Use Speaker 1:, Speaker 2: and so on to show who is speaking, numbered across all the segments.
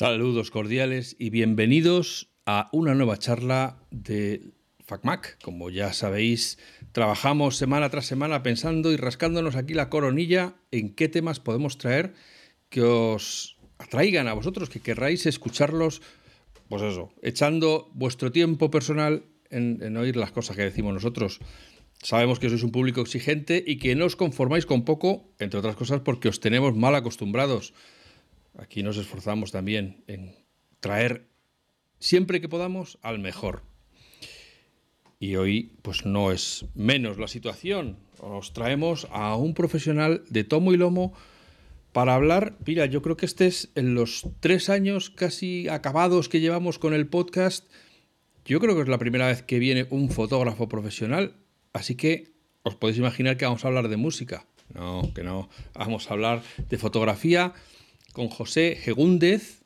Speaker 1: Saludos cordiales y bienvenidos a una nueva charla de FacMac. Como ya sabéis, trabajamos semana tras semana pensando y rascándonos aquí la coronilla en qué temas podemos traer que os atraigan a vosotros, que querráis escucharlos, pues eso, echando vuestro tiempo personal en, en oír las cosas que decimos nosotros. Sabemos que sois un público exigente y que no os conformáis con poco, entre otras cosas porque os tenemos mal acostumbrados. Aquí nos esforzamos también en traer siempre que podamos al mejor. Y hoy pues no es menos la situación. Os traemos a un profesional de tomo y lomo para hablar, mira, yo creo que este es en los tres años casi acabados que llevamos con el podcast, yo creo que es la primera vez que viene un fotógrafo profesional, así que os podéis imaginar que vamos a hablar de música. No, que no, vamos a hablar de fotografía con José Gegúndez,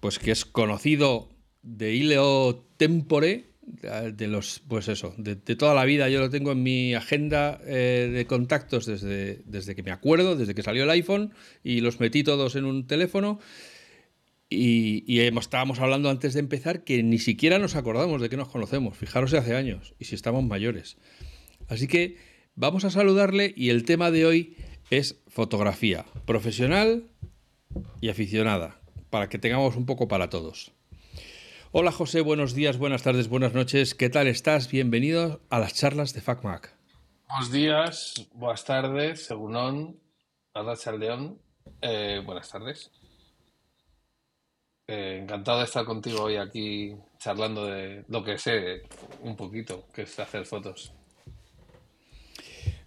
Speaker 1: pues que es conocido de Ileo Tempore, de los, pues eso, de, toda la vida. Yo lo tengo en mi agenda eh, de contactos desde, desde que me acuerdo, desde que salió el iPhone y los metí todos en un teléfono. Y, y estábamos hablando antes de empezar que ni siquiera nos acordamos de que nos conocemos. Fijaros hace años y si estamos mayores. Así que vamos a saludarle y el tema de hoy es fotografía profesional y aficionada, para que tengamos un poco para todos. Hola José, buenos días, buenas tardes, buenas noches. ¿Qué tal estás? Bienvenido a las charlas de FacMac.
Speaker 2: Buenos días, buenas tardes, según Arrachaldeón. Eh, buenas tardes. Eh, encantado de estar contigo hoy aquí charlando de lo que sé un poquito, que es hacer fotos.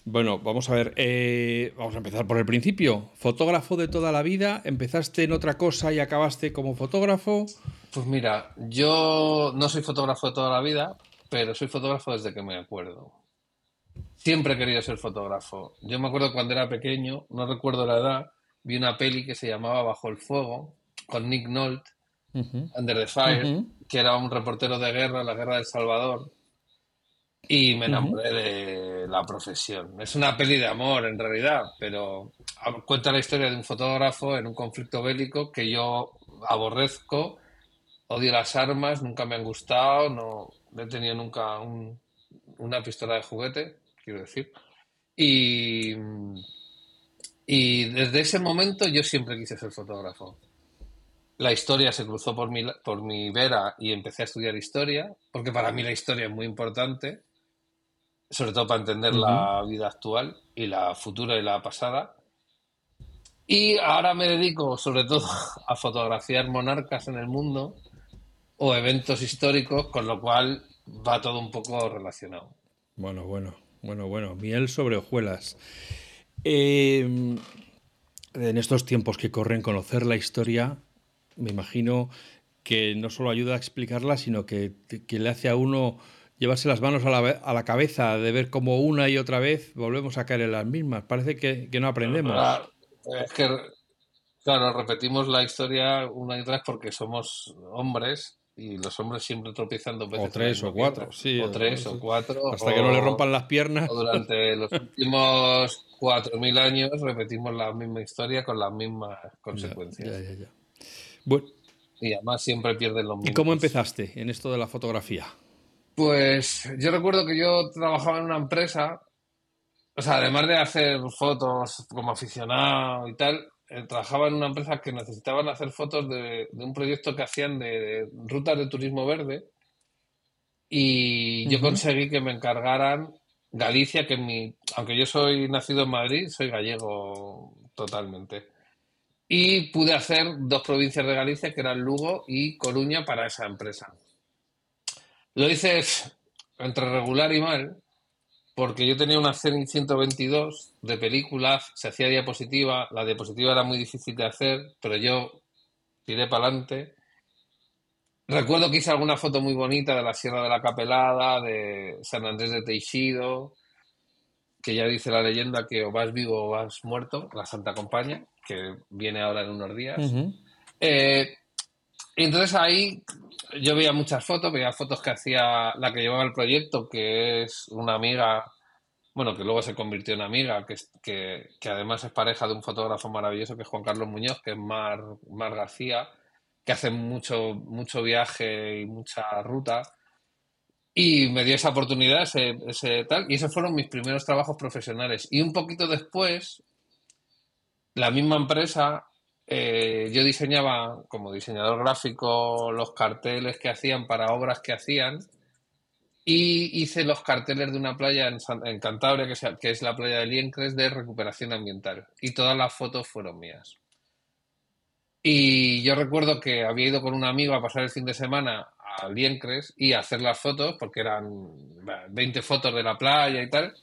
Speaker 1: Bueno, vamos a ver, eh, vamos a empezar por el principio. Fotógrafo de toda la vida, empezaste en otra cosa y acabaste como fotógrafo.
Speaker 2: Pues mira, yo no soy fotógrafo de toda la vida, pero soy fotógrafo desde que me acuerdo. Siempre he querido ser fotógrafo. Yo me acuerdo cuando era pequeño, no recuerdo la edad, vi una peli que se llamaba Bajo el Fuego, con Nick Nolte, uh -huh. Under the Fire, uh -huh. que era un reportero de guerra, la guerra del Salvador. Y me enamoré uh -huh. de la profesión. Es una peli de amor, en realidad, pero cuenta la historia de un fotógrafo en un conflicto bélico que yo aborrezco, odio las armas, nunca me han gustado, no he tenido nunca un, una pistola de juguete, quiero decir. Y, y desde ese momento yo siempre quise ser fotógrafo. La historia se cruzó por mi, por mi vera y empecé a estudiar historia, porque para mí la historia es muy importante sobre todo para entender uh -huh. la vida actual y la futura y la pasada. Y ahora me dedico sobre todo a fotografiar monarcas en el mundo o eventos históricos, con lo cual va todo un poco relacionado.
Speaker 1: Bueno, bueno, bueno, bueno, miel sobre hojuelas. Eh, en estos tiempos que corren, conocer la historia, me imagino que no solo ayuda a explicarla, sino que, que le hace a uno llevarse las manos a la, a la, cabeza de ver cómo una y otra vez volvemos a caer en las mismas. Parece que, que no aprendemos.
Speaker 2: Claro, es que, claro, repetimos la historia una y otra vez porque somos hombres y los hombres siempre tropiezan dos veces.
Speaker 1: O tres o cuatro, sí.
Speaker 2: O tres o cuatro.
Speaker 1: Hasta
Speaker 2: o,
Speaker 1: que no le rompan las piernas.
Speaker 2: O durante los últimos cuatro mil años repetimos la misma historia con las mismas consecuencias.
Speaker 1: Ya, ya, ya. ya. Bueno.
Speaker 2: Y además siempre pierden los mismos.
Speaker 1: ¿Y cómo empezaste en esto de la fotografía?
Speaker 2: Pues yo recuerdo que yo trabajaba en una empresa, o sea, además de hacer fotos como aficionado y tal, eh, trabajaba en una empresa que necesitaban hacer fotos de, de un proyecto que hacían de, de, rutas de turismo verde y yo uh -huh. conseguí que me encargaran Galicia, que mi, aunque yo soy nacido en Madrid, soy gallego totalmente. Y pude hacer dos provincias de Galicia, que eran Lugo y Coruña, para esa empresa. Lo hice entre regular y mal, porque yo tenía una Zenit 122 de películas, se hacía diapositiva, la diapositiva era muy difícil de hacer, pero yo tiré para adelante. Recuerdo que hice alguna foto muy bonita de la Sierra de la Capelada, de San Andrés de Teixido, que ya dice la leyenda que o vas vivo o vas muerto, la Santa Compañía, que viene ahora en unos días. Uh -huh. eh, entonces ahí yo veía muchas fotos, veía fotos que hacía la que llevaba el proyecto, que es una amiga bueno, que luego se convirtió en amiga, que, que, además es pareja de un fotógrafo maravilloso que es Juan Carlos Muñoz, que es Mar, Mar García, que hace mucho, mucho viaje y mucha ruta. Y me dio esa oportunidad, ese, ese tal, y esos fueron mis primeros trabajos profesionales. Y un poquito después, la misma empresa, eh, yo diseñaba como diseñador gráfico los carteles que hacían para obras que hacían y hice los carteles de una playa en, Cantabria, que, que, es la playa de Liencres, de recuperación ambiental. Y todas las fotos fueron mías. Y yo recuerdo que había ido con un amigo a pasar el fin de semana a Liencres y a hacer las fotos, porque eran 20 fotos de la playa y tal.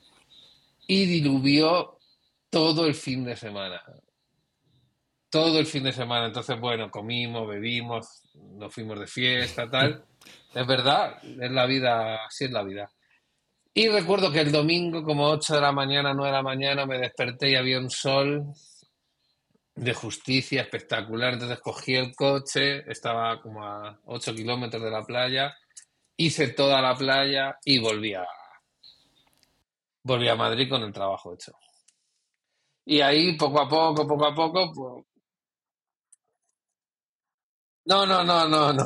Speaker 2: Y diluvió todo el fin de semana. Todo el fin de semana. Entonces, bueno, comimos, bebimos, nos fuimos de fiesta, tal. Es verdad, es la vida, así es la vida. Y recuerdo que el domingo, como 8 de la mañana, 9 de la mañana, me desperté y había un sol de justicia espectacular. Entonces cogí el coche, estaba como a 8 kilómetros de la playa, hice toda la playa y volví a, volví a Madrid con el trabajo hecho. Y ahí, poco a poco, poco a poco, pues... No, no, no, no, no.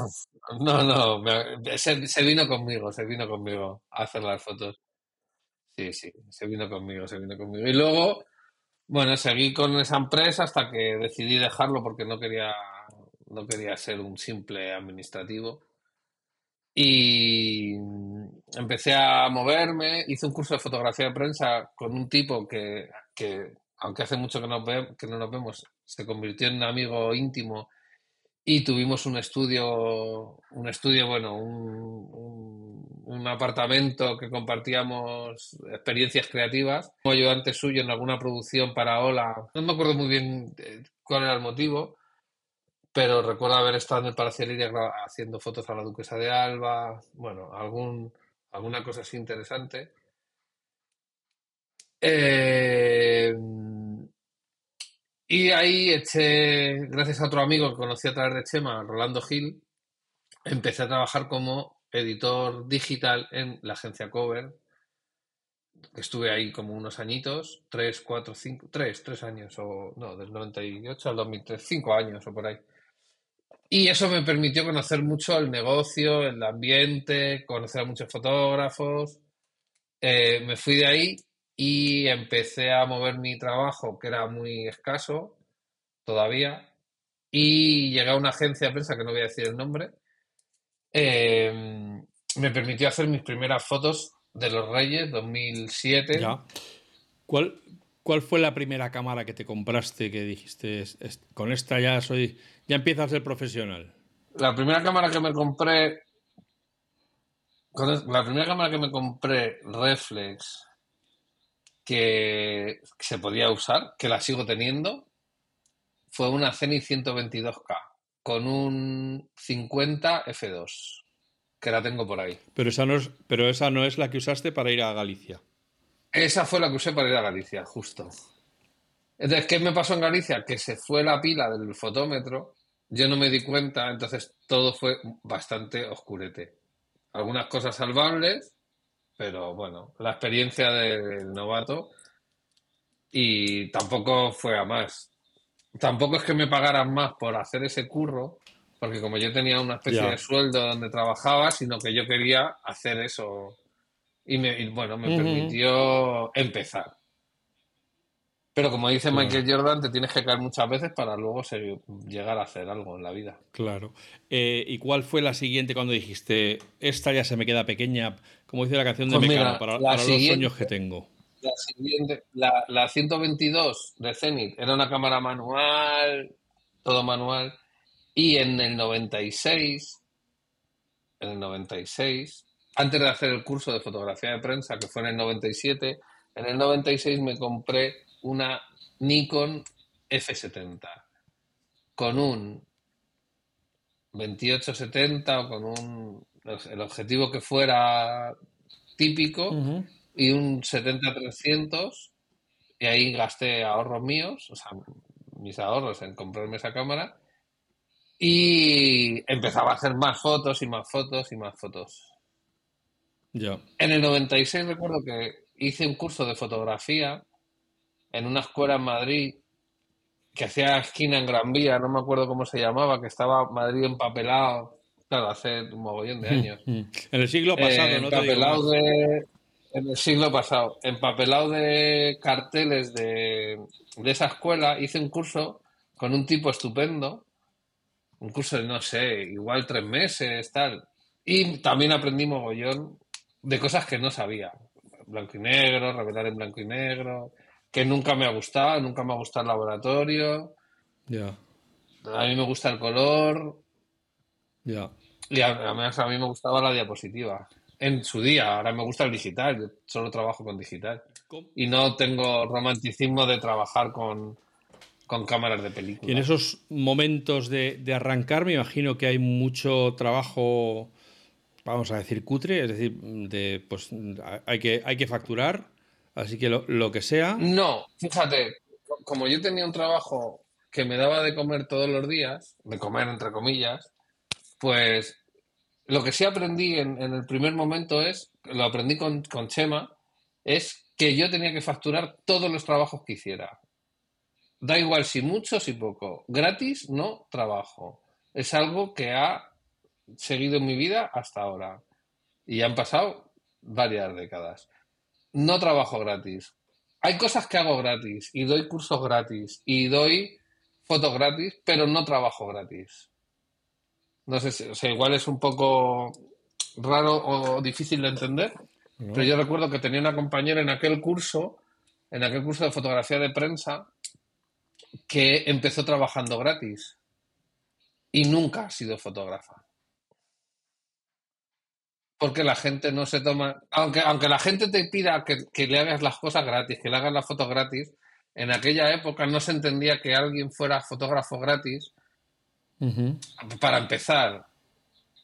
Speaker 2: No, no, se, vino conmigo, se vino conmigo a hacer las fotos. Sí, sí, se vino conmigo, se vino conmigo. Y luego, bueno, seguí con esa empresa hasta que decidí dejarlo porque no quería, no quería ser un simple administrativo. Y empecé a moverme, hice un curso de fotografía de prensa con un tipo que, que aunque hace mucho que, nos que no nos vemos, se convirtió en un amigo íntimo y tuvimos un estudio, un estudio, bueno, un, un, apartamento que compartíamos experiencias creativas. Como ayudante suyo en alguna producción para Ola. No me acuerdo muy bien eh, cuál era el motivo, pero recuerdo haber estado en el Palacio Liria haciendo fotos a la Duquesa de Alba. Bueno, algún, alguna cosa así interesante. Eh, y ahí eché, gracias a otro amigo que conocí a través de Chema, Rolando Gil, empecé a trabajar como editor digital en la agencia Cover. Estuve ahí como unos añitos, tres, cuatro, cinco, tres, tres años, o no, del 98 al 2003, cinco años o por ahí. Y eso me permitió conocer mucho el negocio, el ambiente, conocer a muchos fotógrafos. Eh, me fui de ahí y empecé a mover mi trabajo, que era muy escaso todavía, y llegué a una agencia de prensa, que no voy a decir el nombre, em, me permitió hacer mis primeras fotos de los Reyes 2007.
Speaker 1: ¿Cuál, ¿Cuál fue la primera cámara que te compraste que dijiste, con esta ya soy, ya empiezo a ser profesional?
Speaker 2: La primera cámara que me compré, la primera cámara que me compré, Reflex, que se podía usar, que la sigo teniendo, fue una Zenith 122K con un 50 F2, que la tengo por ahí.
Speaker 1: Pero esa, no es, pero esa no es la que usaste para ir a Galicia.
Speaker 2: Esa fue la que usé para ir a Galicia, justo. Entonces, ¿qué me pasó en Galicia? Que se fue la pila del fotómetro, yo no me di cuenta, entonces todo fue bastante oscurete. Algunas cosas salvables, pero bueno, la experiencia del novato y tampoco fue a más. Tampoco es que me pagaran más por hacer ese curro, porque como yo tenía una especie de sueldo donde trabajaba, sino que yo quería hacer eso y, me, bueno, me permitió empezar. Pero como dice Michael Jordan, te tienes que caer muchas veces para luego llegar a hacer algo en la vida.
Speaker 1: Claro. Eh, ¿Y cuál fue la siguiente cuando dijiste, esta ya se me queda pequeña, como dice la canción de pues Mecano, para, los sueños que tengo?
Speaker 2: La siguiente, la, la 122 de Zenith era una cámara manual, todo manual, y en el 96, en el 96, antes de hacer el curso de fotografía de prensa, que fue en el 97, en el 96 me compré una Nikon F70 con un 2870 o con un el objetivo que fuera típico y un 70-300 y ahí gasté ahorros míos, o sea, mis ahorros en comprarme esa cámara y empezaba a hacer más fotos y más fotos y más fotos.
Speaker 1: Ya.
Speaker 2: En el 96 recuerdo que hice un curso de fotografía en una escuela en Madrid que hacía esquina en Gran Vía, no me acuerdo cómo se llamaba, que estaba Madrid empapelado, claro, hace un mogollón de años.
Speaker 1: En el siglo pasado,
Speaker 2: Eh,
Speaker 1: no te digo
Speaker 2: empapelado de, en el siglo pasado, empapelado de carteles de, de esa escuela, hice un curso con un tipo estupendo, un curso de, no sé, igual tres meses, tal. Y también aprendí mogollón de cosas que no sabía. Blanco y negro, revelar en blanco y negro, que nunca me ha gustado, nunca me ha gustado el laboratorio.
Speaker 1: Ya,
Speaker 2: A mí me gusta el color
Speaker 1: ya.
Speaker 2: y además a mí me gustaba la diapositiva. En su día, ahora me gusta el digital, yo solo trabajo con digital. Y no tengo romanticismo de trabajar con, con cámaras de película.
Speaker 1: Y en esos momentos de, de arrancar, me imagino que hay mucho trabajo, vamos a decir, cutre, es decir, de, pues hay que, hay que facturar, así que lo, lo que sea.
Speaker 2: No, fíjate, co- como yo tenía un trabajo que me daba de comer todos los días, de comer entre comillas, pues lo que sí aprendí en, en el primer momento es, lo aprendí con, con Chema, es que yo tenía que facturar todos los trabajos que hiciera. Da igual si mucho, si poco. Gratis no trabajo. Es algo que ha seguido en mi vida hasta ahora. Y han pasado varias décadas. No trabajo gratis. Hay cosas que hago gratis y doy cursos gratis y doy fotos gratis, pero no trabajo gratis. No sé, si- o sea, igual es un poco raro o difícil de entender,
Speaker 1: ¿no?
Speaker 2: pero yo recuerdo que tenía una compañera en aquel curso, en aquel curso de fotografía de prensa, que empezó trabajando gratis y nunca ha sido fotógrafa. Porque la gente no se toma, aunque, aunque la gente te pida que, que le hagas las cosas gratis, que le hagas las fotos gratis, en aquella época no se entendía que alguien fuera fotógrafo gratis para empezar,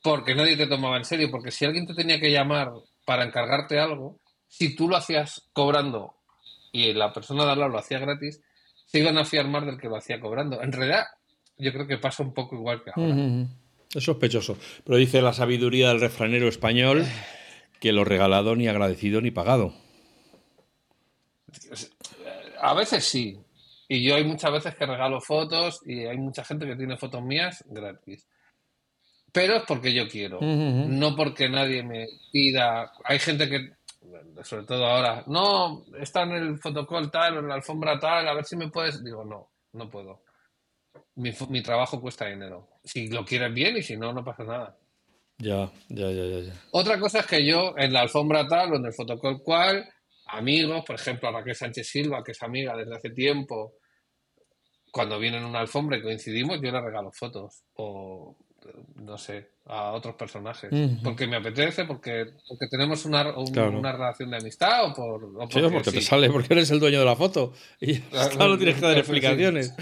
Speaker 2: porque nadie te tomaba en serio, porque si alguien te tenía que llamar para encargarte algo, si tú lo hacías cobrando y la persona de al lado lo hacía gratis, se iban a fiar más del que lo hacía cobrando. En realidad, yo creo que pasa un poco igual que ahora.
Speaker 1: Es sospechoso. Pero dice la sabiduría del refranero español que lo regalado ni agradecido ni pagado.
Speaker 2: A veces sí. Y yo hay muchas veces que regalo fotos y hay mucha gente que tiene fotos mías gratis. Pero es porque yo quiero, no porque nadie me pida. Hay gente que, sobre todo ahora, no, está en el fotocall tal o en la alfombra tal, a ver si me puedes. Digo, no, no puedo. Mi, mi trabajo cuesta dinero. Si lo quieres bien y si no, no pasa nada.
Speaker 1: Ya, ya, ya, ya. ya.
Speaker 2: Otra cosa es que yo en la alfombra tal o en el fotocall cual, amigos, por ejemplo, a Raquel Sánchez Silva, que es amiga desde hace tiempo, cuando viene en una alfombra y coincidimos, yo le regalo fotos. O, no sé, a otros personajes.
Speaker 1: Ujú.
Speaker 2: Porque me apetece, porque, porque tenemos una, un-
Speaker 1: Claro.
Speaker 2: una relación de amistad o por... o
Speaker 1: Sí, porque te
Speaker 2: sí.
Speaker 1: sale, porque eres el dueño de la foto. Y
Speaker 2: Claro,
Speaker 1: no tienes que dar explicaciones.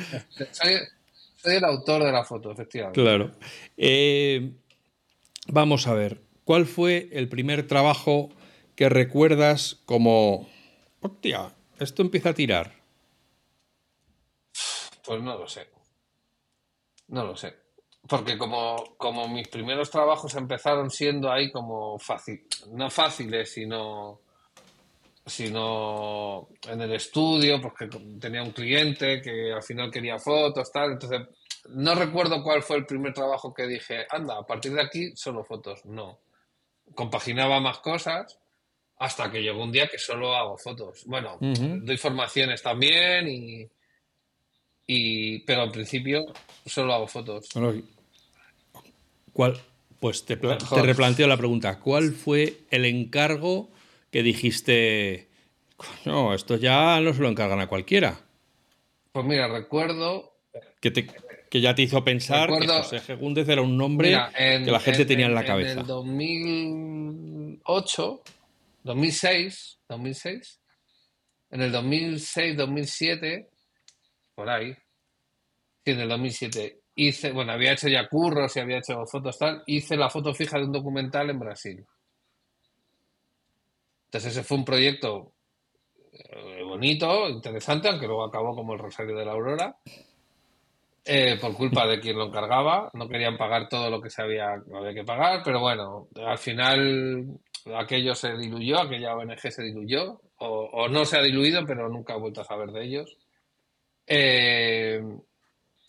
Speaker 2: Soy, el autor de la foto, efectivamente.
Speaker 1: Claro. Eh, vamos a ver. ¿Cuál fue el primer trabajo que recuerdas como. Hostia, esto empieza a tirar?
Speaker 2: Pues no lo sé. No lo sé. Porque como, como mis primeros trabajos empezaron siendo ahí como fácil, no fáciles, sino, sino en el estudio, porque tenía un cliente que al final quería fotos, tal. Entonces, no recuerdo cuál fue el primer trabajo que dije, anda, a partir de aquí solo fotos. No. Compaginaba más cosas hasta que llegó un día que solo hago fotos. Bueno,
Speaker 1: Ujú.
Speaker 2: doy formaciones también y, y pero al principio solo hago fotos.
Speaker 1: Bueno, ¿Cuál? Pues te replanteo la pregunta. ¿Cuál fue el encargo que dijiste, no, esto ya no se lo encargan a cualquiera?
Speaker 2: Pues mira, recuerdo
Speaker 1: Que, te- que ya te hizo pensar que
Speaker 2: Recuerdo-
Speaker 1: José G. Gúndez era un nombre
Speaker 2: Mira, en-
Speaker 1: que la gente tenía en la
Speaker 2: En
Speaker 1: cabeza.
Speaker 2: el 2008, 2006, 2006, en el 2006, 2007, por ahí, sí, en el 2007, hice, bueno, había hecho ya curros y había hecho fotos tal, hice la foto fija de un documental en Brasil. Entonces ese fue un proyecto eh, bonito, interesante, aunque luego acabó como el Rosario de la Aurora. Eh, por culpa de quien lo encargaba. No querían pagar todo lo que se había, había que pagar, pero bueno, al final aquello se diluyó, aquella ONG se diluyó, o, no se ha diluido, pero nunca he vuelto a saber de ellos. Eh,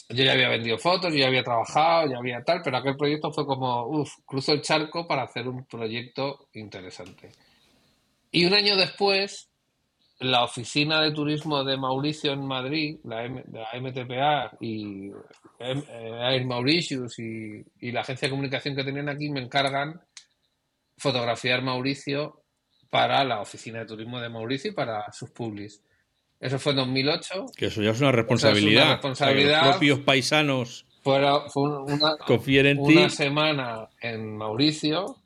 Speaker 2: yo ya había vendido fotos, yo ya había trabajado, ya había tal, pero aquel proyecto fue como, uff, cruzo el charco para hacer un proyecto interesante. Y un año después, la oficina de turismo de Mauricio en Madrid, la, MTPA y eh, Air Mauritius y, y, la agencia de comunicación que tenían aquí me encargan fotografiar Mauricio para la oficina de turismo de Mauricio y para sus publis. Eso fue en 2008.
Speaker 1: Que eso ya es una responsabilidad.
Speaker 2: responsabilidad.
Speaker 1: los propios paisanos
Speaker 2: fue una,
Speaker 1: en
Speaker 2: una semana en Mauricio,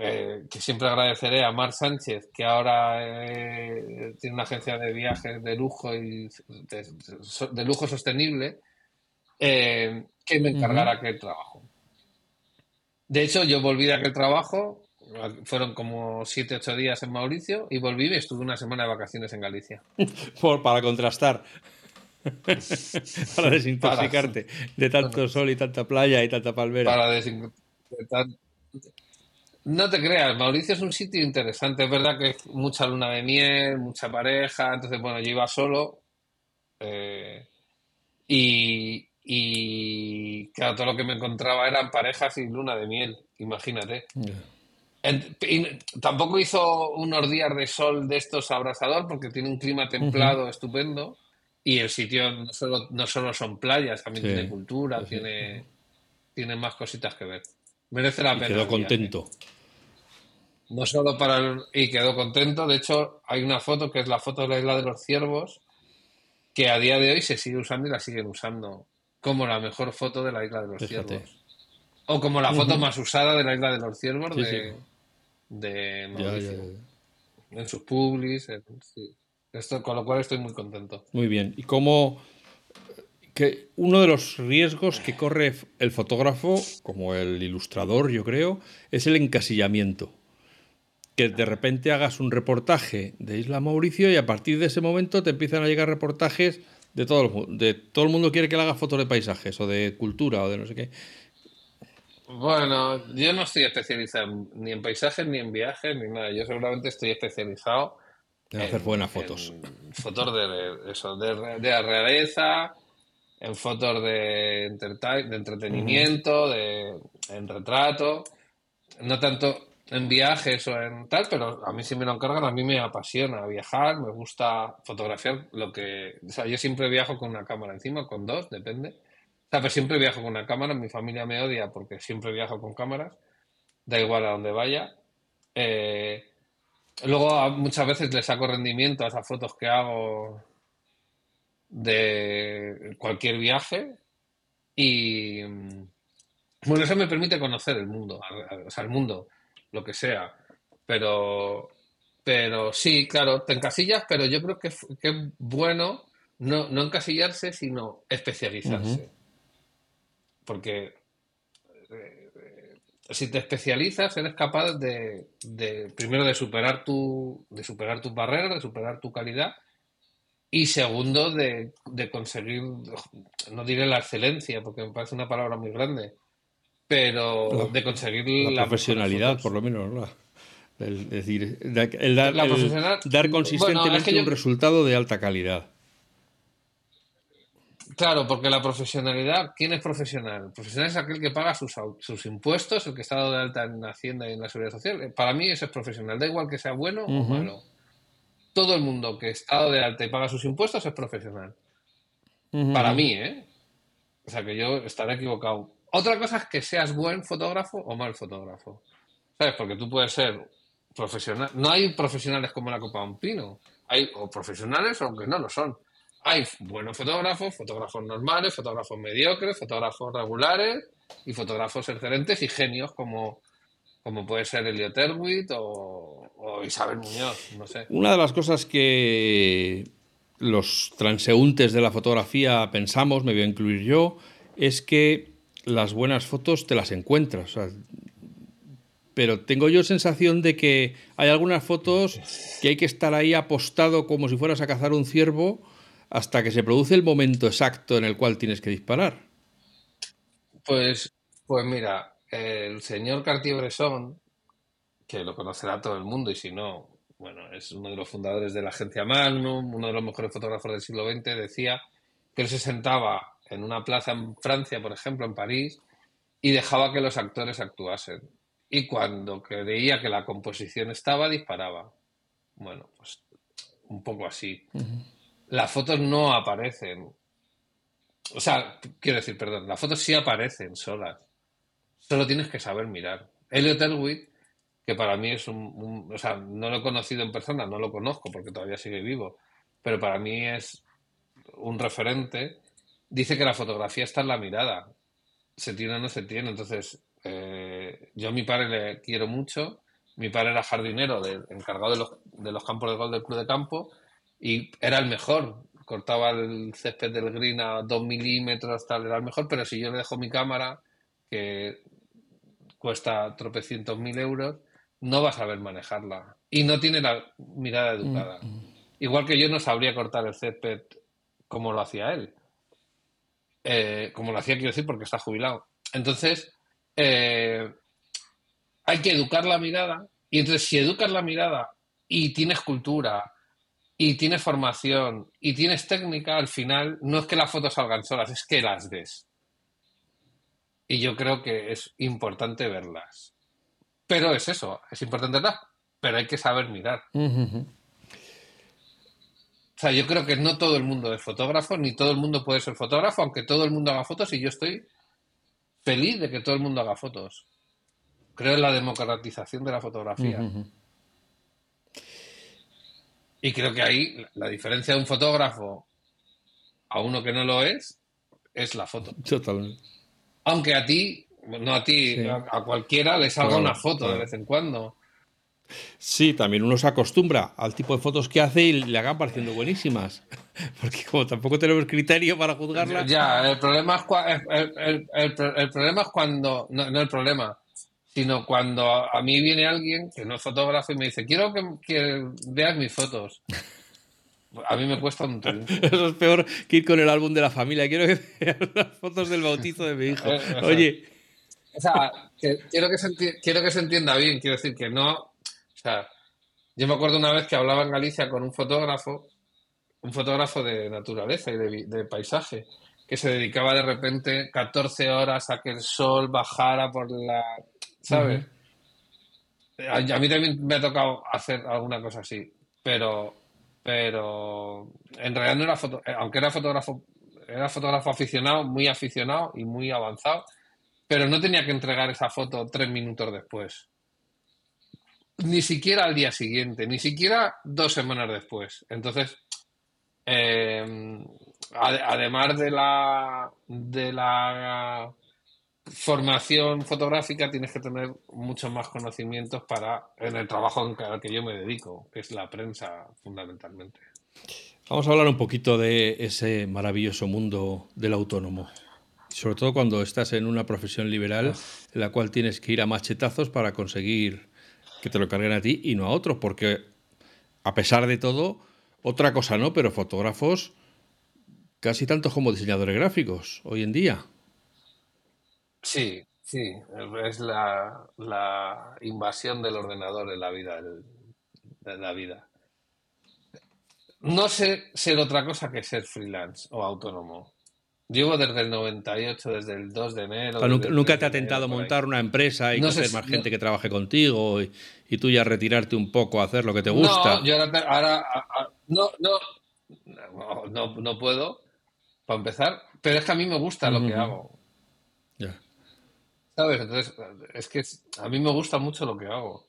Speaker 2: eh, que siempre agradeceré a Mar Sánchez, que ahora eh, tiene una agencia de viajes de lujo y de, lujo sostenible, eh, que me encargara aquel trabajo. De hecho, yo volví de aquel trabajo fueron como 7, 8 días en Mauricio y volví y estuve una semana de vacaciones en Galicia.
Speaker 1: Por, para contrastar. para desintoxicarte de tanto sol y tanta playa y tanta palmera.
Speaker 2: Para No te creas, Mauricio es un sitio interesante. Es verdad que es mucha luna de miel, mucha pareja. Entonces, bueno, yo iba solo. Eh, y, y claro, todo lo que me encontraba eran parejas y luna de miel. Imagínate tampoco hizo unos días de sol de estos abrasador porque tiene un clima templado estupendo y el sitio no solo, no solo son playas, también tiene cultura, tiene, tiene más cositas que ver. Merece la pena.
Speaker 1: Quedó contento.
Speaker 2: No solo para el... Y quedó contento. De hecho, hay una foto que es la foto de la isla de los ciervos que a día de hoy se sigue usando y la siguen usando como la mejor foto de la isla de los ciervos. O como la foto más usada de la isla de los ciervos de, de Mauricio. En sus publis, Esto, con lo cual estoy muy contento.
Speaker 1: Muy bien. ¿Y cómo que uno de los riesgos que corre el fotógrafo, como el ilustrador, yo creo, es el encasillamiento. Que de repente hagas un reportaje de Isla Mauricio y a partir de ese momento te empiezan a llegar reportajes de todo el, de todo el mundo quiere que le haga fotos de paisajes o de cultura o de no sé qué.
Speaker 2: Bueno, yo no estoy especializado ni en paisajes, ni en viajes, ni nada. Yo seguramente estoy especializado
Speaker 1: en hacer buenas fotos.
Speaker 2: fotos de, eso, de, de, realeza, en fotos de, de entretenimiento, de, en retrato. No tanto en viajes o en tal, pero a mí sí me lo encargan, a mí me apasiona viajar, me gusta fotografiar lo que... O sea, yo siempre viajo con una cámara encima, con dos, depende pero siempre viajo con una cámara, mi familia me odia porque siempre viajo con cámaras, da igual a donde vaya. Eh, luego muchas veces le saco rendimiento a esas fotos que hago de cualquier viaje y bueno, eso me permite conocer el mundo, o sea, el mundo, lo que sea, pero pero sí, claro, te encasillas, pero yo creo que, es bueno no, no encasillarse, sino especializarse. Porque eh, si te especializas eres capaz de, primero de superar tu de superar tus barreras de superar tu calidad y segundo de, conseguir no diré la excelencia porque me parece una palabra muy grande pero de conseguir
Speaker 1: la, profesionalidad por lo menos el, decir el, dar, consistentemente un resultado de alta calidad
Speaker 2: Claro, porque la profesionalidad, ¿quién es profesional? El profesional es aquel que paga sus, sus impuestos, el que está dado de alta en Hacienda y en la Seguridad Social. Eh, para mí eso es profesional, da igual que sea bueno o malo. Todo el mundo que está de alta y paga sus impuestos es profesional. Para mí, ¿eh? O sea que yo estaré equivocado. Otra cosa es que seas buen fotógrafo o mal fotógrafo. ¿Sabes? Porque tú puedes ser profesional. No hay profesionales como la Copa un Pino. Hay o profesionales o que no lo son hay buenos fotógrafos, fotógrafos normales, fotógrafos mediocres, fotógrafos regulares y fotógrafos excelentes y genios como, como puede ser Elliot Erwitt o, Isabel Muñoz, no sé.
Speaker 1: Una de las cosas que los transeúntes de la fotografía pensamos, me voy a incluir yo, es que las buenas fotos te las encuentras. pero tengo yo sensación de que hay algunas fotos que hay que estar ahí apostado como si fueras a cazar un ciervo hasta que se produce el momento exacto en el cual tienes que disparar.
Speaker 2: Pues, pues mira, el señor Cartier-Bresson, que lo conocerá todo el mundo y si no, bueno, es uno de los fundadores de la agencia Magnum, uno de los mejores fotógrafos del siglo XX, decía que él se sentaba en una plaza en Francia, por ejemplo, en París, y dejaba que los actores actuasen. Y cuando creía que la composición estaba, disparaba. Bueno, pues un poco así. Las fotos no aparecen. O sea, quiero decir, perdón, las fotos sí aparecen solas. Solo tienes que saber mirar. Elliot Elwood, que para mí es un, O sea, no lo he conocido en persona, no lo conozco porque todavía sigue vivo, pero para mí es un referente. Dice que la fotografía está en la mirada. Se tiene o no se tiene. Entonces, eh, yo a mi padre le quiero mucho. Mi padre era jardinero, encargado de los, de los campos de gol del club de campo y era el mejor. Cortaba el césped del green a dos milímetros, tal, era el mejor, pero si yo le dejo mi cámara, que cuesta tropecientos mil euros, no vas a saber manejarla. Y no tiene la mirada educada. Mm, mm. Igual que yo no sabría cortar el césped como lo hacía él. Eh, como lo hacía, quiero decir, porque está jubilado. Entonces, eh, hay que educar la mirada. Y entonces, si educas la mirada y tienes cultura y tienes formación y tienes técnica, al final no es que las fotos salgan solas, es que las ves. Y yo creo que es importante verlas. Pero es eso, es importante verlas, pero hay que saber mirar. O sea, yo creo que no todo el mundo es fotógrafo, ni todo el mundo puede ser fotógrafo, aunque todo el mundo haga fotos y yo estoy feliz de que todo el mundo haga fotos. Creo en la democratización de la fotografía. Y creo que ahí la diferencia de un fotógrafo a uno que no lo es, es la foto.
Speaker 1: Totalmente.
Speaker 2: Aunque a ti, no a ti, a, cualquiera le salga una foto de vez en cuando.
Speaker 1: Sí, también uno se acostumbra al tipo de fotos que hace y le hagan pareciendo buenísimas. Porque como tampoco tenemos criterio para juzgarlas.
Speaker 2: Ya, el problema es, el, problema es cuando. No, no el problema sino cuando a mí viene alguien que no es fotógrafo y me dice, quiero que, veas mis fotos. A mí me cuesta un
Speaker 1: Eso es peor que ir con el álbum de la familia. Quiero que veas las fotos del bautizo de mi hijo. Oye.
Speaker 2: O sea, quiero, que se quiero que se entienda bien. Quiero decir que no. O sea, yo me acuerdo una vez que hablaba en Galicia con un fotógrafo, un fotógrafo de naturaleza y de, de paisaje, que se dedicaba de repente 14 horas a que el sol bajara por la ¿sabes? a, mí también me ha tocado hacer alguna cosa así, pero, pero en realidad no era foto, eh, aunque era fotógrafo, era fotógrafo aficionado, muy aficionado y muy avanzado, pero no tenía que entregar esa foto tres minutos después. Ni siquiera al día siguiente, ni siquiera dos semanas después. Entonces, eh, además de la de la formación fotográfica tienes que tener muchos más conocimientos para en el trabajo al que yo me dedico, que es la prensa fundamentalmente.
Speaker 1: Vamos a hablar un poquito de ese maravilloso mundo del autónomo. Sobre todo cuando estás en una profesión liberal en la cual tienes que ir a machetazos para conseguir que te lo carguen a ti y no a otros, porque a pesar de todo, otra cosa no, pero fotógrafos casi tanto como diseñadores gráficos hoy en día.
Speaker 2: Sí, sí, es la, la invasión del ordenador en la vida, de la vida. No sé ser otra cosa que ser freelance o autónomo. Llevo desde el 98, desde el 2 de enero.
Speaker 1: nunca, te ha tentado montar una empresa y no conocer más gente que trabaje contigo y, tú ya retirarte un poco a hacer lo que te gusta.
Speaker 2: No, yo ahora, no, no, no, no, puedo, para empezar, pero es que a mí me gusta lo que hago. ¿Sabes? Entonces, es que a mí me gusta mucho lo que hago.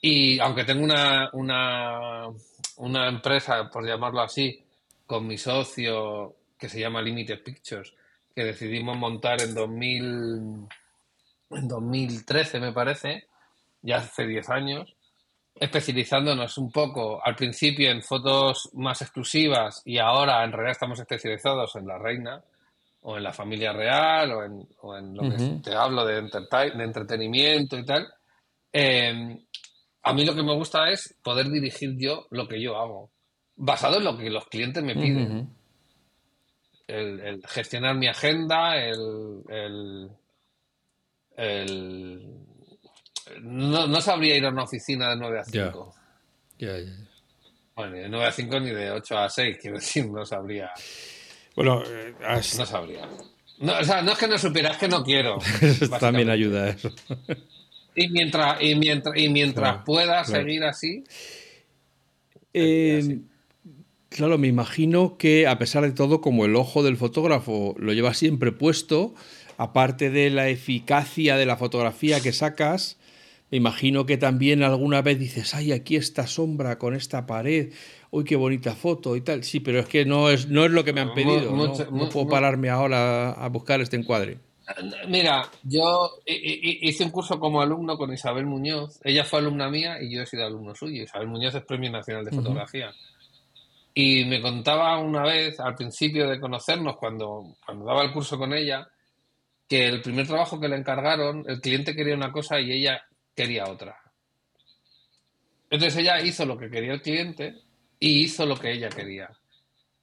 Speaker 2: Y aunque tengo una, una, una empresa, por llamarlo así, con mi socio, que se llama Limited Pictures, que decidimos montar en 2000, en 2013, me parece, ya hace 10 años, especializándonos un poco al principio en fotos más exclusivas y ahora en realidad estamos especializados en la reina o en la familia real, o en, o en lo que te hablo de, de entretenimiento y tal. Em, a mí lo que me gusta es poder dirigir yo lo que yo hago, basado en lo que los clientes me piden. El, gestionar mi agenda, el, el, no, sabría ir a una oficina de 9 a 5.
Speaker 1: Ya, ya,
Speaker 2: Bueno, de 9 a 5 ni de 8 a 6, quiero decir, no sabría.
Speaker 1: Bueno, eh,
Speaker 2: no sabría. No, o sea, no es que no supiera, es que no quiero.
Speaker 1: También ayuda eso.
Speaker 2: y mientras, y mientras, y mientras pueda seguir así.
Speaker 1: Eh, claro, me imagino que a pesar de todo, como el ojo del fotógrafo lo lleva siempre puesto, aparte de la eficacia de la fotografía que sacas, me imagino que también alguna vez dices, ay, aquí esta sombra con esta pared, uy, qué bonita foto y tal. Sí, pero es que no es, no es lo que me han pedido. no, puedo pararme ahora a buscar este encuadre.
Speaker 2: Mira, yo hice un curso como alumno con Isabel Muñoz. Ella fue alumna mía y yo he sido alumno suyo. Isabel Muñoz es Premio Nacional de Fotografía. Y me contaba una vez, al principio de conocernos, cuando, cuando daba el curso con ella, que el primer trabajo que le encargaron, el cliente quería una cosa y ella quería otra. Entonces ella hizo lo que quería el cliente y hizo lo que ella quería.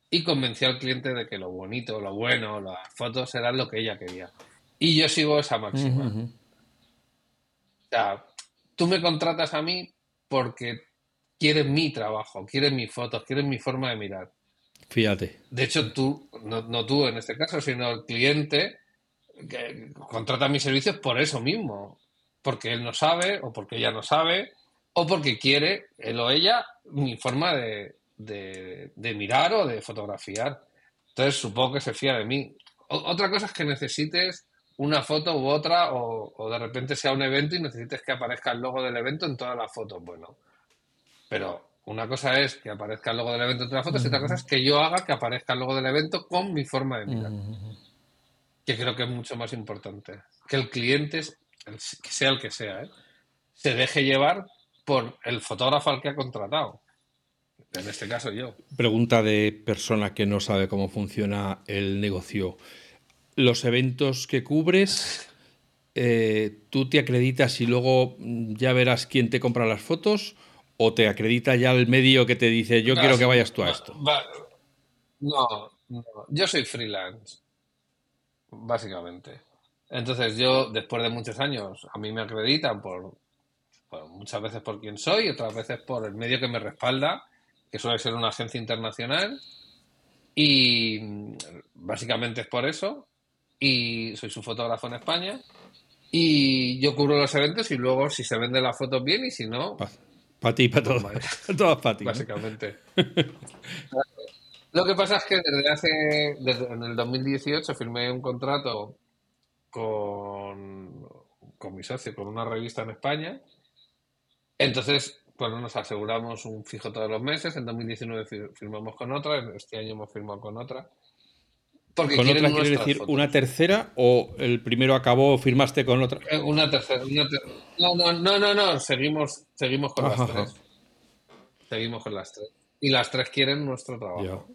Speaker 2: Y convenció al cliente de que lo bonito, lo bueno, las fotos eran lo que ella quería. Y yo sigo esa máxima. O sea, tú me contratas a mí porque quieres mi trabajo, quieres mis fotos, quieres mi forma de mirar.
Speaker 1: Fíjate.
Speaker 2: De hecho, tú, no, no tú en este caso, sino el cliente, que contrata mis servicios por eso mismo. Porque él no sabe, o porque ella no sabe, o porque quiere, él o ella, mi forma de, mirar o de fotografiar. Entonces supongo que se fía de mí. otra cosa es que necesites una foto u otra, o, de repente sea un evento y necesites que aparezca el logo del evento en todas las fotos. Bueno, pero una cosa es que aparezca el logo del evento en todas las fotos y otra cosa es que yo haga que aparezca el logo del evento con mi forma de mirar que creo que es mucho más importante. Que el cliente, que sea el que sea, ¿eh? se deje llevar por el fotógrafo al que ha contratado. En este caso yo.
Speaker 1: Pregunta de persona que no sabe cómo funciona el negocio. Los eventos que cubres, eh, ¿tú te acreditas y luego ya verás quién te compra las fotos? ¿O te acredita ya el medio que te dice yo quiero que vayas tú a esto?
Speaker 2: no, no, yo soy freelance básicamente. Entonces yo, después de muchos años, a mí me acreditan por, muchas veces por quién soy, otras veces por el medio que me respalda, que suele ser una agencia internacional. Y básicamente es por eso. Y soy su fotógrafo en España. Y yo cubro los eventos y luego si se vende la foto bien y si no...
Speaker 1: Para ti, para todos. todas para ti.
Speaker 2: Básicamente. Lo que pasa es que desde hace, desde, en el 2018 firmé un contrato con, con mi socio, con una revista en España. Entonces, bueno, nos aseguramos un fijo todos los meses. En 2019 firmamos con otra, este año hemos firmado con otra.
Speaker 1: Porque ¿Con otra quiere decir una tercera o el primero acabó, firmaste con otra?
Speaker 2: Eh, una tercera. No, no, no, no, no, seguimos, seguimos con las tres. Seguimos con las tres. Y las tres quieren nuestro trabajo.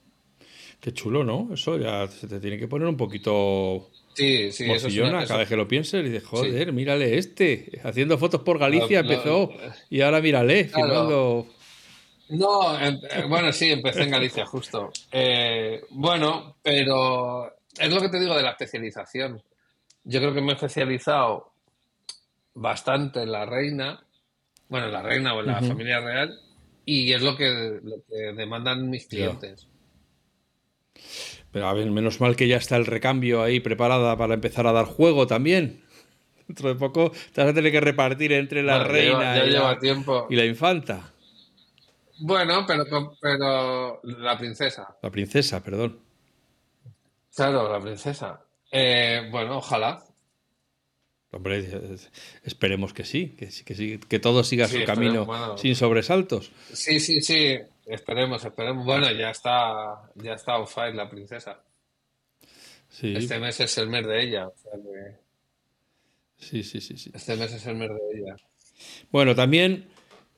Speaker 1: Qué chulo, ¿no? Eso ya se te tiene que poner un poquito.
Speaker 2: Sí, sí, eso
Speaker 1: Cada vez que lo pienses y dices, joder, mírale este. Haciendo fotos por Galicia empezó y ahora mírale, filmando.
Speaker 2: No, em, eh, bueno, sí, empecé en Galicia, justo. Eh, bueno, pero es lo que te digo de la especialización. Yo creo que me he especializado bastante en la reina, bueno, en la reina o en la familia real, y es lo que, lo que demandan mis clientes.
Speaker 1: Pero a ver, menos mal que ya está el recambio ahí preparada para empezar a dar juego también. Dentro de poco te vas a tener que repartir entre la reina y, la,
Speaker 2: tiempo.
Speaker 1: y la infanta.
Speaker 2: Bueno, pero, pero la princesa.
Speaker 1: La princesa, perdón.
Speaker 2: Claro, la princesa. Eh, bueno, ojalá.
Speaker 1: Hombre, esperemos que sí, que, que, que todo siga su camino sin sobresaltos.
Speaker 2: Sí, sí, sí. Esperemos, esperemos. Bueno, ya está, ya está on fire la princesa. Sí. Este mes es el mes de ella.
Speaker 1: Sí, sí, sí, sí.
Speaker 2: Este mes es el mes de ella.
Speaker 1: Bueno, también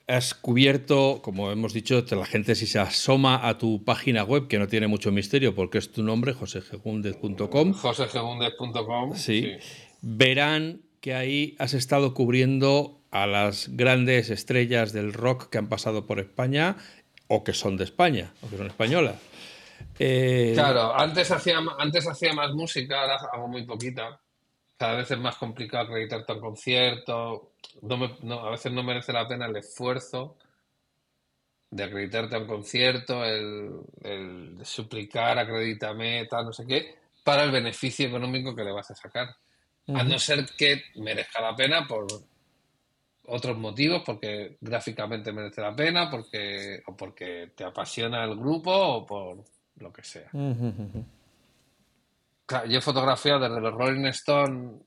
Speaker 1: has cubierto, como hemos dicho, la gente si se asoma a tu página web, que no tiene mucho misterio porque es tu nombre, josegegundez.com.
Speaker 2: josegegundez.com.
Speaker 1: Sí. Verán que ahí has estado cubriendo a las grandes estrellas del rock que han pasado por España o que son de España, o que son españolas.
Speaker 2: Eh, claro, antes hacía, antes hacía más música, ahora hago muy poquita. Cada vez es más complicado acreditarte a un concierto. No a veces no merece la pena el esfuerzo de acreditarte a un concierto, el, suplicar, acredítame, tal, no sé qué, para el beneficio económico que le vas a sacar. A no ser que merezca la pena por otros motivos, porque gráficamente merece la pena, porque, o porque te apasiona el grupo, o por lo que sea. Yo he fotografiado desde los Rolling Stones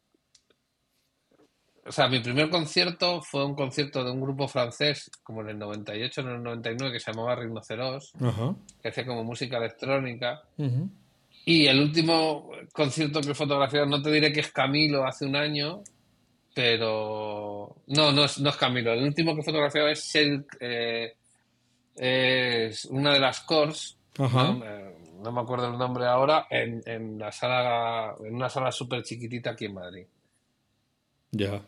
Speaker 2: o sea, mi primer concierto fue un concierto de un grupo francés, como en el 98, en el 99, que se llamaba Rhinoceros, que hacía como música electrónica. Y el último concierto que he fotografiado, no te diré que es Camilo hace un año, pero. No, no es, no es Camilo. El último que he fotografiado es eh, es una de las cores. ¿no? Me acuerdo el nombre ahora, en, en la sala, en una sala súper chiquitita aquí en Madrid.
Speaker 1: Ya,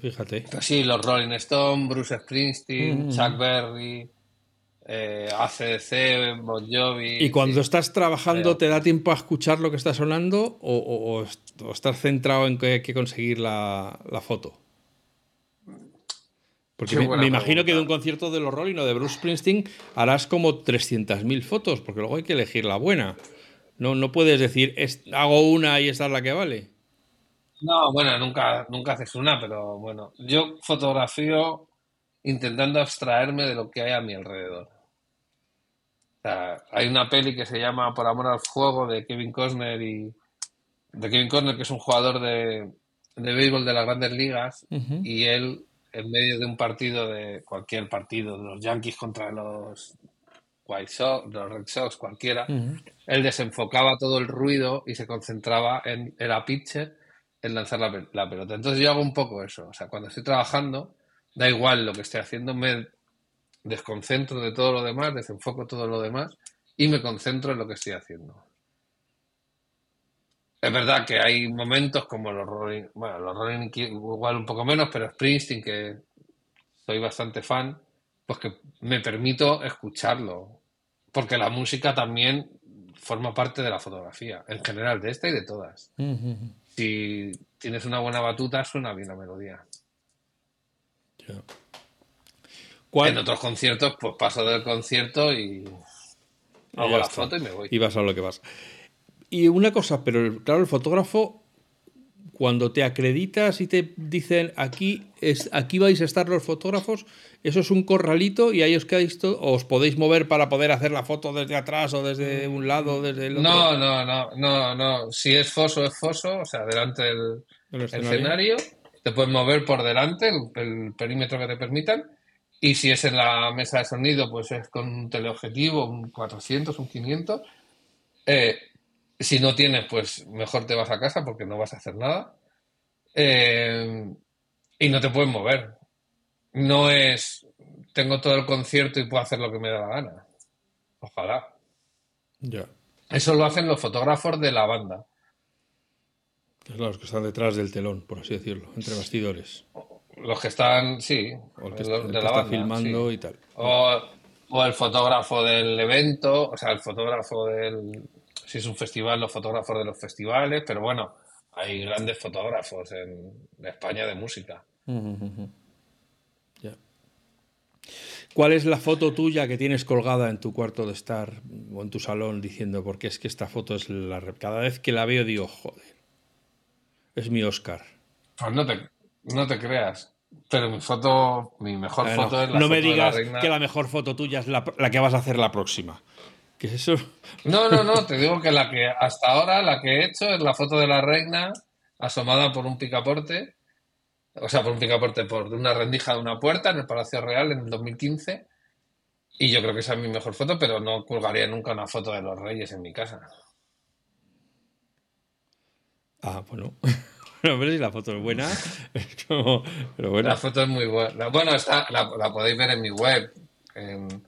Speaker 1: fíjate.
Speaker 2: Sí, los Rolling Stones, Bruce Springsteen, Chuck Berry, eh, ACDC, Bon Jovi.
Speaker 1: ¿Y cuando estás trabajando te da tiempo a escuchar lo que está sonando o, estás centrado en que hay que conseguir la, foto? Porque me, imagino que de un concierto de los Rolling o de Bruce Springsteen harás como 300.000 fotos, porque luego hay que elegir la buena. No, no puedes decir, hago una y esta es la que vale.
Speaker 2: No, bueno, nunca, nunca haces una, pero bueno, yo fotografío intentando abstraerme de lo que hay a mi alrededor. O sea, hay una peli que se llama Por amor al fuego de Kevin Costner y de Kevin Costner que es un jugador de, de béisbol de las Grandes Ligas y él en medio de un partido de cualquier partido de los Yankees contra los White Sox, los Red Sox, cualquiera, él desenfocaba todo el ruido y se concentraba en era pitcher en lanzar la, pelota. Entonces yo hago un poco eso. O sea, cuando estoy trabajando, da igual lo que estoy haciendo, me desconcentro de todo lo demás, desenfoco todo lo demás y me concentro en lo que estoy haciendo. Es verdad que hay momentos como los Rolling, bueno, los Rolling igual un poco menos, pero Springsteen, que soy bastante fan, pues que me permito escucharlo. Porque la música también forma parte de la fotografía, en general, de esta y de todas si tienes una buena batuta, suena bien la melodía. En otros conciertos, pues paso del concierto y hago la foto y me voy.
Speaker 1: Y vas a lo que vas. Y una cosa, pero claro, el fotógrafo cuando te acreditas y te dicen aquí, es, aquí vais a estar los fotógrafos, eso es un corralito y ahí os quedáis os podéis mover para poder hacer la foto desde atrás o desde un lado desde el otro.
Speaker 2: No, no, no, no, no. Si es foso, es foso, o sea, delante del escenario. te puedes mover por delante, el, perímetro que te permitan. Y si es en la mesa de sonido, pues es con un teleobjetivo, un 400, un 500. Eh, si no tienes, pues mejor te vas a casa porque no vas a hacer nada. Eh, y no te puedes mover. No es, tengo todo el concierto y puedo hacer lo que me da la gana. Ojalá.
Speaker 1: Ya.
Speaker 2: Eso lo hacen los fotógrafos de la banda.
Speaker 1: Los que están detrás del telón, por así decirlo, entre bastidores.
Speaker 2: Los que están, sí,
Speaker 1: o el que, está filmando y tal.
Speaker 2: O, o, el fotógrafo del evento, o sea, el fotógrafo del, si es un festival, los fotógrafos de los festivales, pero bueno, hay grandes fotógrafos en España de música.
Speaker 1: ¿Cuál es la foto tuya que tienes colgada en tu cuarto de estar o en tu salón diciendo, porque es que esta foto es la... Cada vez que la veo digo, joder, es mi Oscar.
Speaker 2: Pues no te, no te creas. Pero mi foto, mi mejor foto es
Speaker 1: la No me digas que la mejor foto tuya es la, la que vas a hacer la próxima. ¿Qué es eso?
Speaker 2: No, no, no, te digo que la que hasta ahora la que he hecho es la foto de la reina asomada por un picaporte, o sea, por un picaporte, por una rendija de una puerta en el Palacio Real en el 2015. Y yo creo que esa es mi mejor foto, pero no colgaría nunca una foto de los reyes en mi casa.
Speaker 1: Ah, bueno. pero si la foto es buena, pero bueno.
Speaker 2: La foto es muy buena. Bueno, está, la, la podéis ver en mi web, en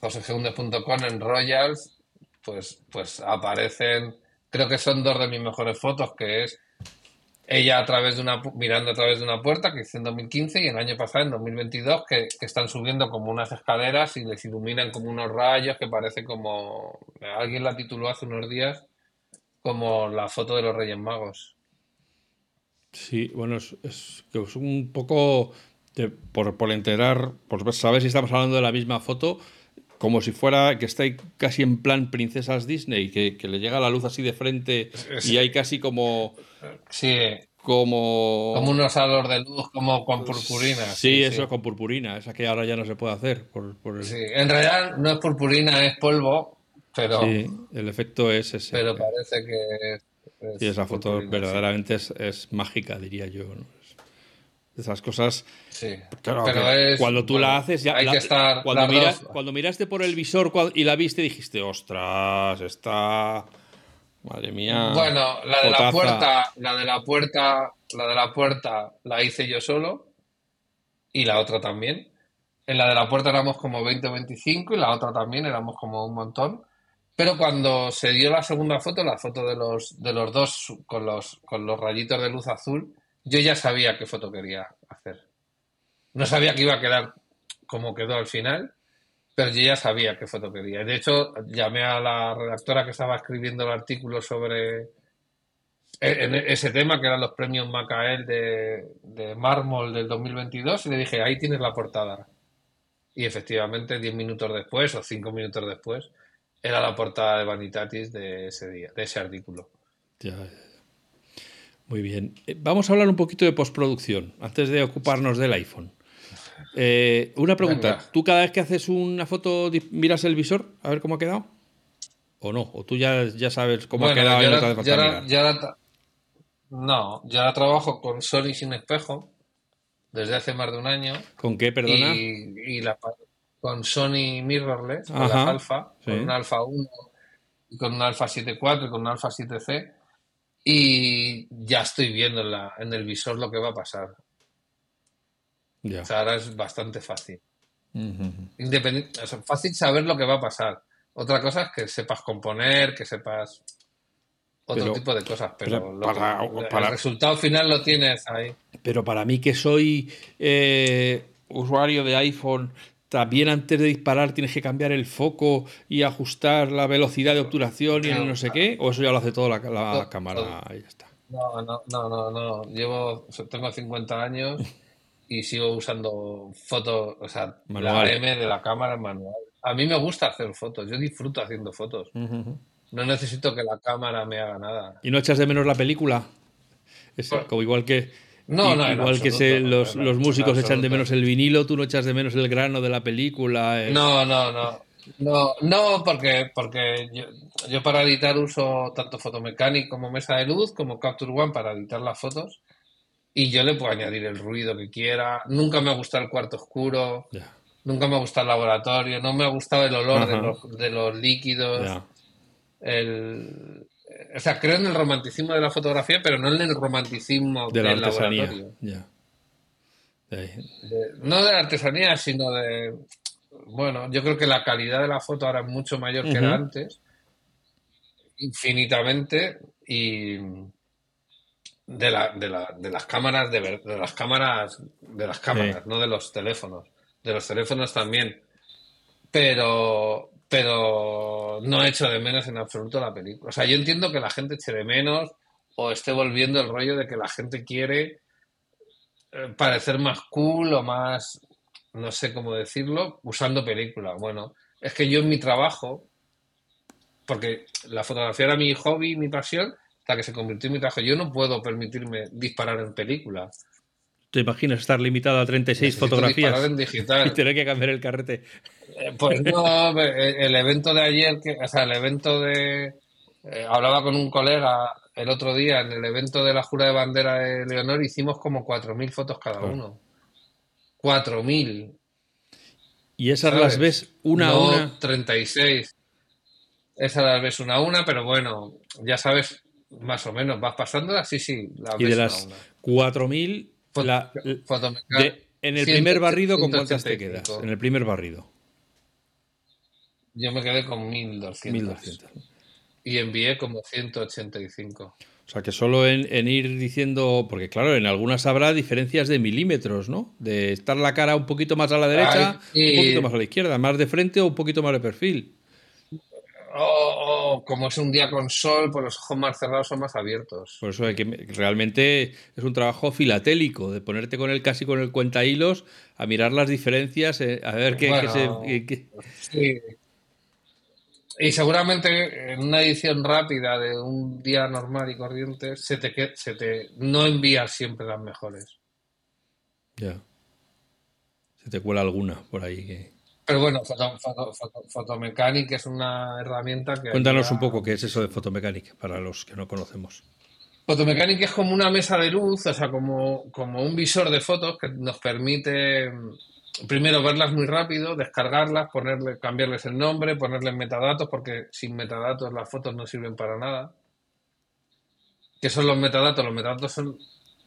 Speaker 2: josegeunde.com en Royals, pues, pues aparecen, creo que son dos de mis mejores fotos, que es ella a través de una, mirando a través de una puerta que hice en 2015 y el año pasado, en 2022, que, que, están subiendo como unas escaleras y les iluminan como unos rayos que parece como, alguien la tituló hace unos días como la foto de los Reyes Magos.
Speaker 1: Sí, bueno, es, es, es un poco, por, por enterar, por saber si estamos hablando de la misma foto, como si fuera que está casi en plan princesas Disney, que, que le llega la luz así de frente y hay casi como...
Speaker 2: Sí,
Speaker 1: como...
Speaker 2: Como unos halos de luz, como con purpurina.
Speaker 1: Sí, sí eso sí. con purpurina, esa que ahora ya no se puede hacer. Por, por el...
Speaker 2: Sí, en realidad no es purpurina, es polvo, pero...
Speaker 1: Sí, el efecto es ese.
Speaker 2: Pero parece que...
Speaker 1: Es sí, esa foto verdaderamente sí. es, es, mágica, diría yo. ¿no? Esas cosas.
Speaker 2: Sí.
Speaker 1: Claro,
Speaker 2: pero es,
Speaker 1: cuando tú
Speaker 2: bueno,
Speaker 1: la haces, ya.
Speaker 2: Hay
Speaker 1: la,
Speaker 2: que estar.
Speaker 1: Cuando, miras, cuando, miraste por el visor y la viste, dijiste, ostras, está. Madre mía.
Speaker 2: Bueno, la de la puerta, la de la puerta, la de la puerta la hice yo solo. Y la otra también. En la de la puerta éramos como 20 o 25 y la otra también éramos como un montón. Pero cuando se dio la segunda foto, la foto de los, de los dos con los, con los rayitos de luz azul, yo ya sabía qué foto quería hacer. No sabía que iba a quedar como quedó al final, pero yo ya sabía qué foto quería. De hecho, llamé a la redactora que estaba escribiendo el artículo sobre ese tema, que eran los premios Macael de, de mármol del 2022, y le dije, ahí tienes la portada. Y efectivamente, diez minutos después o cinco minutos después, era la portada de Vanitatis de ese día, de ese artículo.
Speaker 1: Ya, muy bien. Vamos a hablar un poquito de postproducción, antes de ocuparnos del iPhone. Eh, una pregunta, Venga. ¿tú cada vez que haces una foto miras el visor a ver cómo ha quedado? ¿O no? ¿O tú ya, ya sabes cómo
Speaker 2: bueno,
Speaker 1: ha quedado
Speaker 2: ya
Speaker 1: y no
Speaker 2: la,
Speaker 1: falta
Speaker 2: ya la, ya la, no, ya la trabajo con Sony sin espejo desde hace más de un año.
Speaker 1: ¿Con qué, perdona?
Speaker 2: Y, y la, con Sony Mirrorless, con las Alpha,
Speaker 1: sí.
Speaker 2: con un Alpha 1 y con un Alpha 7.4 y con un Alpha 7C. Y ya estoy viendo en, la, en el visor lo que va a pasar.
Speaker 1: Ya.
Speaker 2: O sea, ahora es bastante fácil.
Speaker 1: Uh -huh.
Speaker 2: Independent, o sea, fácil saber lo que va a pasar. Otra cosa es que sepas componer, que sepas otro
Speaker 1: Pero-
Speaker 2: tipo de cosas, pero,
Speaker 1: pero
Speaker 2: lo
Speaker 1: para-
Speaker 2: que-
Speaker 1: para-
Speaker 2: el resultado final lo tienes ahí.
Speaker 1: Pero para mí que soy eh, usuario de iPhone, también antes de disparar tienes que cambiar el foco y ajustar la velocidad de obturación y no sé qué, o eso ya lo hace todo la, cámara y ya está.
Speaker 2: No, no, no, no, no. Llevo, tengo 50 años y sigo usando fotos, o sea,
Speaker 1: Manual.
Speaker 2: la M de la cámara manual. A mí me gusta hacer fotos, yo disfruto haciendo fotos. No necesito que la cámara me haga nada.
Speaker 1: ¿Y no echas de menos la película? Es
Speaker 2: Bueno.
Speaker 1: como igual que
Speaker 2: No, no,
Speaker 1: igual que se- los, los músicos echan de menos el vinilo, tú no echas de menos el grano de la película. eh.
Speaker 2: No, no, no. No, no porque, porque yo, yo para editar uso tanto Photomechanic como mesa de luz, como Capture One para editar las fotos. Y yo le puedo añadir el ruido que quiera. Nunca me ha gustado el cuarto oscuro. Nunca me ha gustado el laboratorio. No me ha gustado el olor de los, de los líquidos. El, o sea, creo en el romanticismo de la fotografía, pero no en el romanticismo
Speaker 1: De la
Speaker 2: del
Speaker 1: artesanía.
Speaker 2: laboratorio.
Speaker 1: De
Speaker 2: no de la artesanía, sino de. Bueno, yo creo que la calidad de la foto ahora es mucho mayor que era antes, infinitamente, y de, la, de, la- de las cámaras, de, ver- de las cámaras, de las cámaras, no de los teléfonos, de los teléfonos también, pero, pero no echo de menos en absoluto la película. O sea, yo entiendo que la gente eche de menos o esté volviendo el rollo de que la gente quiere eh, parecer más cool o más, no sé cómo decirlo, usando película. Bueno, es que yo en mi trabajo, porque la fotografía era mi hobby, mi pasión, hasta que se convirtió en mi trabajo, yo no puedo permitirme disparar en película.
Speaker 1: ¿Te imaginas estar limitado a 36
Speaker 2: Necesito
Speaker 1: fotografías
Speaker 2: en
Speaker 1: y tener que cambiar el carrete?
Speaker 2: Eh, Pues no, eh, el evento de ayer, que, o sea, el evento de... eh, hablaba con un colega el otro día, en el evento de la Jura de Bandera de Leonor, hicimos como 4.000 fotos cada
Speaker 1: Claro.
Speaker 2: uno. 4.000.
Speaker 1: Y esas
Speaker 2: ¿sabes?
Speaker 1: las ves una a
Speaker 2: no
Speaker 1: una.
Speaker 2: 36. Esas las ves una a una, pero bueno, ya sabes, más o menos, vas pasando sí, sí, las
Speaker 1: Y
Speaker 2: ves
Speaker 1: de
Speaker 2: una
Speaker 1: las
Speaker 2: a una.
Speaker 1: 4.000,
Speaker 2: Fot-
Speaker 1: la-
Speaker 2: fotomeca-
Speaker 1: de- en el
Speaker 2: 100,
Speaker 1: primer barrido, ¿con cuántas te
Speaker 2: 185.
Speaker 1: quedas? En el primer barrido.
Speaker 2: Yo me quedé con 1200.
Speaker 1: 1200.
Speaker 2: Y envié como 185.
Speaker 1: O sea, que solo en, en ir diciendo, porque claro, en algunas habrá diferencias de milímetros, ¿no? De estar la cara un poquito más a la derecha,
Speaker 2: Ay, sí.
Speaker 1: un poquito más a la izquierda, más de frente o un poquito más de perfil.
Speaker 2: O, como es un día con sol, pues los ojos más cerrados son más abiertos.
Speaker 1: Por eso hay que realmente es un trabajo filatélico, de ponerte con él casi con el cuenta hilos, a mirar las diferencias, eh, a ver qué, se... Sí.
Speaker 2: Y seguramente en una edición rápida de un día normal y corriente se te, se te no envías siempre las mejores.
Speaker 1: Ya. Se te cuela alguna por ahí que...
Speaker 2: Pero bueno, Photomechanic es una herramienta que...
Speaker 1: Cuéntanos un poco qué es eso de Photomechanic para los que no conocemos.
Speaker 2: Photomechanic es como una mesa de luz, o sea, como, como un visor de fotos que nos permite primero verlas muy rápido, descargarlas, ponerle, cambiarles el nombre, ponerles metadatos, porque sin metadatos las fotos no sirven para nada. ¿Qué son los metadatos? Los metadatos son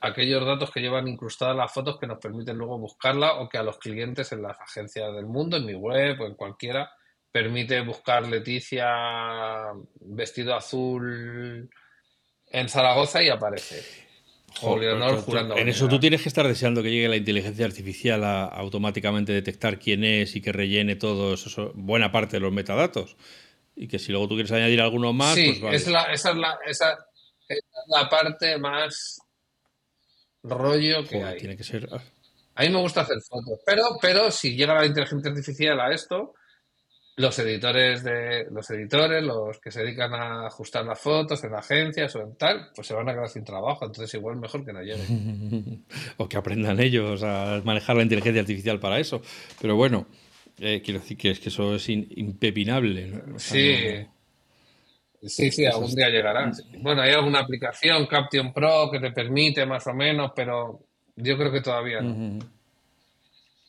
Speaker 2: aquellos datos que llevan incrustadas las fotos que nos permiten luego buscarla o que a los clientes en las agencias del mundo, en mi web o en cualquiera, permite buscar Leticia vestido azul en Zaragoza y aparece
Speaker 1: en eso tú tienes que estar deseando que llegue la inteligencia artificial a, automáticamente detectar quién es y que rellene todo eso, buena parte de los metadatos. Y que si luego tú quieres añadir alguno más,
Speaker 2: pues vale. es la, esa, es la, esa, es la parte más rollo que hay.
Speaker 1: Tiene que ser. Ah.
Speaker 2: A mí me gusta hacer fotos, pero, pero si llega la inteligencia artificial a esto, los editores de los editores, los que se dedican a ajustar las fotos en agencias o en tal, pues se van a quedar sin trabajo. Entonces igual mejor que no lleguen.
Speaker 1: o que aprendan ellos a manejar la inteligencia artificial para eso. Pero bueno, eh, quiero decir que es que eso es impepinable.
Speaker 2: sí. Sí, sí, algún día llegará. Bueno, hay alguna aplicación, Caption Pro, que te permite más o menos, pero yo creo que todavía no.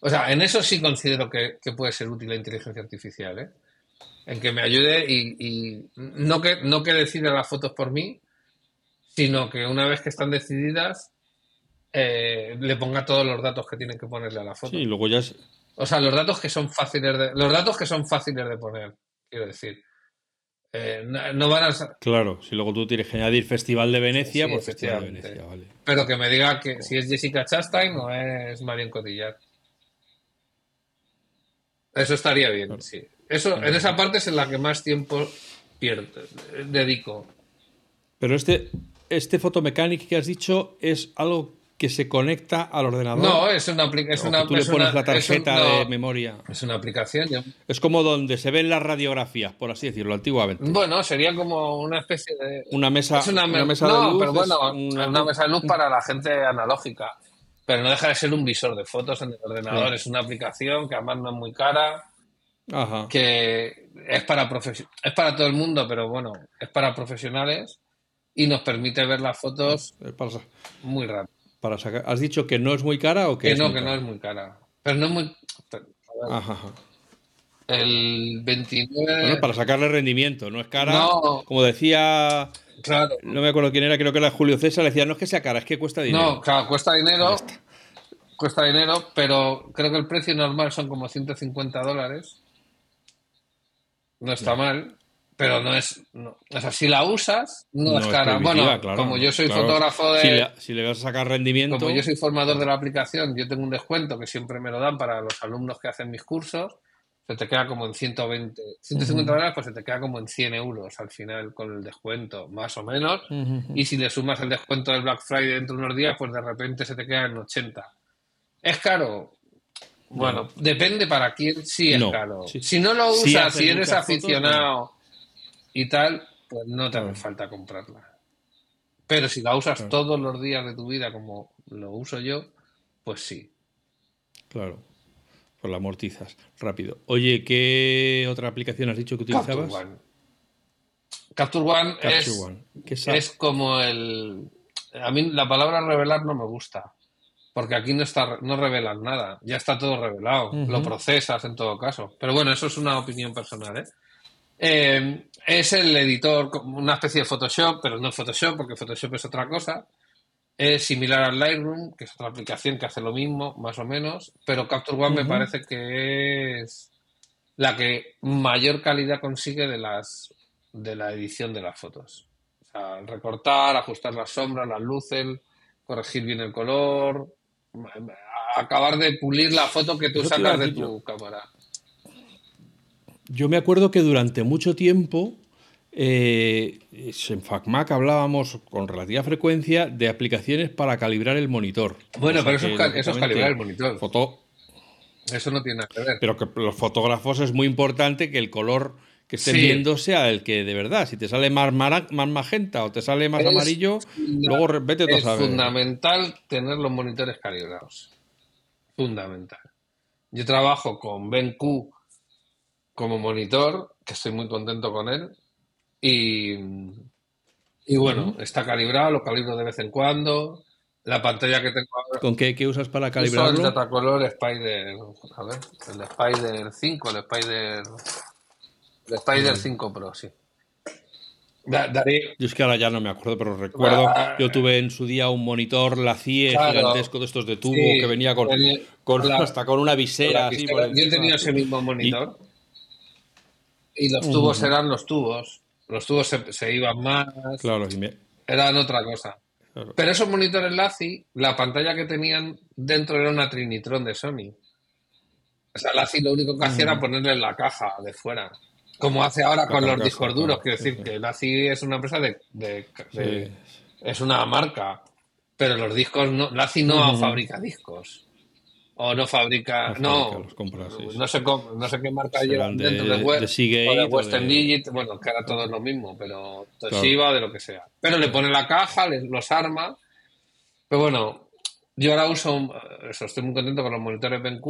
Speaker 2: O sea, en eso sí considero que, puede ser útil la inteligencia artificial, ¿eh? En que me ayude y, no, que, no que decida las fotos por mí, sino que una vez que están decididas, eh, le ponga todos los datos que tienen que ponerle a la foto.
Speaker 1: Sí, luego ya
Speaker 2: O sea, los datos que son fáciles de, los datos que son fáciles de poner, quiero decir. Eh, no, van a
Speaker 1: Claro, si luego tú tienes que añadir Festival de Venecia, pues Festival de Venecia, vale.
Speaker 2: Pero que me diga que si es Jessica Chastain o es Marion Cotillard. Eso estaría bien, sí. Eso, en esa parte es en la que más tiempo pierdo, dedico.
Speaker 1: Pero este, este Photomechanic que has dicho es algo que se conecta al ordenador.
Speaker 2: No, es una aplicación.
Speaker 1: Tú le pones la tarjeta de memoria.
Speaker 2: Es una aplicación.
Speaker 1: Es como donde se ven las radiografías, por así decirlo, antiguamente.
Speaker 2: Bueno, sería como una especie de.
Speaker 1: Una mesa,
Speaker 2: una,
Speaker 1: mesa
Speaker 2: de luz. pero bueno, una... mesa de luz para la gente analógica. Pero no deja de ser un visor de fotos en el ordenador. Es una aplicación que además no es muy cara que es para, es para todo el mundo, pero bueno, es para profesionales y nos permite ver las fotos muy rápido.
Speaker 1: Para sacar, ¿Has dicho que no es muy cara o que,
Speaker 2: no, que no es muy cara? Pero no es muy... El 29...
Speaker 1: para sacarle rendimiento, no es cara. Como decía...
Speaker 2: Claro.
Speaker 1: No me acuerdo quién era, creo que era Julio César, le decía, no es que sea cara, es que cuesta dinero.
Speaker 2: No, claro, cuesta dinero. Cuesta dinero, pero creo que el precio normal son como 150 dólares no está mal, pero no es. o sea, si la usas, no, es cara. Bueno, como yo soy fotógrafo
Speaker 1: de. Si le, vas a sacar rendimiento.
Speaker 2: Como yo soy formador de la aplicación, yo tengo un descuento que siempre me lo dan para los alumnos que hacen mis cursos. Se te queda como en 120, 150 dólares, pues se te queda como en 100 euros al final con el descuento, más o menos. Y si le sumas el descuento del Black Friday dentro de unos días, pues de repente se te queda en 80. ¿Es caro? Bueno, depende para quién sí es caro. Si no lo usas, si eres aficionado y tal, pues no te hace falta comprarla. Pero si la usas todos los días de tu vida como lo uso yo, pues sí.
Speaker 1: Claro. Pues la amortizas rápido. Oye, ¿qué otra aplicación has dicho que utilizabas?
Speaker 2: Capture One. Capture One, es, es como el... A mí la palabra revelar no me gusta porque aquí no está no revelan nada, ya está todo revelado, lo procesas en todo caso. Pero bueno, eso es una opinión personal. ¿eh? ¿Eh? es el editor, una especie de Photoshop, pero no Photoshop, porque Photoshop es otra cosa. Es similar al Lightroom, que es otra aplicación que hace lo mismo, más o menos, pero Capture One me parece que es la que mayor calidad consigue de las de la edición de las fotos. O sea, recortar, ajustar las sombras, las luces, corregir bien el color, acabar de pulir la foto que tú sacas de tu cámara.
Speaker 1: Yo me acuerdo que durante mucho tiempo eh, en FacMac hablábamos con relativa frecuencia de aplicaciones para calibrar el monitor.
Speaker 2: Bueno, pero eso, es, calibrar el monitor. Foto... Eso no tiene nada que ver.
Speaker 1: Pero que los fotógrafos es muy importante que el color que estén viendo sea el que de verdad. Si te sale más, más magenta o te sale más amarillo, luego vete
Speaker 2: Es fundamental tener los monitores calibrados. Fundamental. Yo trabajo con BenQ como monitor, que estoy muy contento con él, y, y bueno, está calibrado, lo calibro de vez en cuando. La pantalla que tengo
Speaker 1: ahora. ¿Con qué, qué usas para calibrarlo?
Speaker 2: Uso el Datacolor Spider. A ver, el Spider 5, el Spider. El Spider 5 Pro, sí.
Speaker 1: Yo es que ahora ya no me acuerdo, pero recuerdo. yo tuve en su día un monitor la CIE gigantesco de estos de tubo que venía con, con hasta con una visera. Así
Speaker 2: yo he tenido ese mismo monitor. Y, los tubos eran los tubos. Los tubos se, iban más.
Speaker 1: Claro,
Speaker 2: eran otra cosa. Pero esos monitores LACI, la pantalla que tenían dentro era una Trinitron de Sony. O sea, LACI lo único que hacía era ponerle en la caja de fuera. Como hace ahora con los discos duros. Quiero decir que LACI es una empresa de. es una marca. Pero los discos. No, LACI no fabrica discos o no fabrica, no, no, sé no sé qué marca llevan dentro de, web, o de Western Digit, bueno, que ahora todo es lo mismo, pero Toshiba o de lo que sea. Pero le pone la caja, les, los arma. Pero bueno, yo ahora uso, eso, estoy muy contento con los monitores BenQ.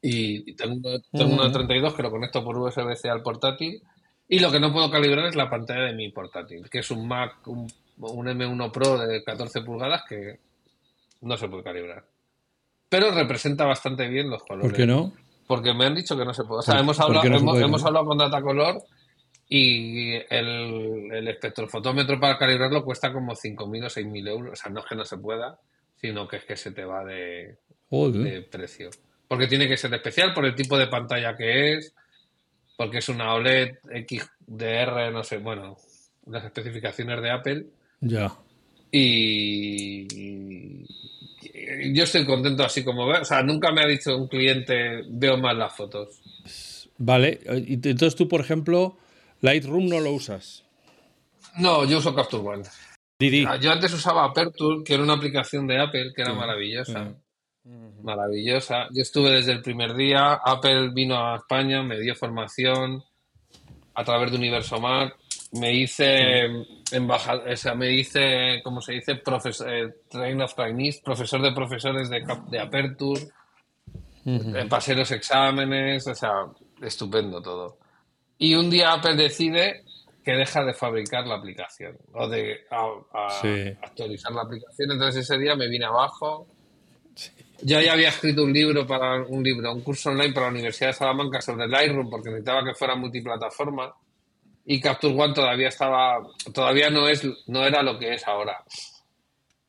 Speaker 2: Y tengo, uno de 32 que lo conecto por USB-C al portátil. Y lo que no puedo calibrar es la pantalla de mi portátil, que es un Mac, un, un M1 Pro de 14 pulgadas que no se puede calibrar pero representa bastante bien los colores.
Speaker 1: ¿Por qué no?
Speaker 2: Porque me han dicho que no se puede. O sea, hemos hablado, hemos, hablado con Datacolor y el, el espectrofotómetro para calibrarlo cuesta como 5.000 o 6.000 euros. O sea, no es que no se pueda, sino que es que se te va de, de precio. Porque tiene que ser especial por el tipo de pantalla que es, porque es una OLED XDR, no sé, bueno, las especificaciones de Apple.
Speaker 1: Ya.
Speaker 2: Y, yo estoy contento así como veo. O sea, nunca me ha dicho un cliente, veo mal las fotos.
Speaker 1: Vale, entonces tú, por ejemplo, Lightroom no lo usas.
Speaker 2: No, yo uso Capture One. Ah, yo antes usaba Aperture, que era una aplicación de Apple que era maravillosa. Maravillosa. Yo estuve desde el primer día. Apple vino a España, me dio formación a través de Universo Mac me hice embajador, o sea, me hice, ¿cómo se dice? Profesor, eh, train of trainees, profesor de profesores de, de Aperture, uh pasé los exámenes, o sea, estupendo todo. Y un día Apple decide que deja de fabricar la aplicación o de actualizar la aplicación. Entonces ese día me vine abajo. Yo ya había escrito un libro para un libro, un curso online para la Universidad de Salamanca sobre Lightroom porque necesitaba que fuera multiplataforma y Capture One todavía estaba, todavía no es, no era lo que es ahora.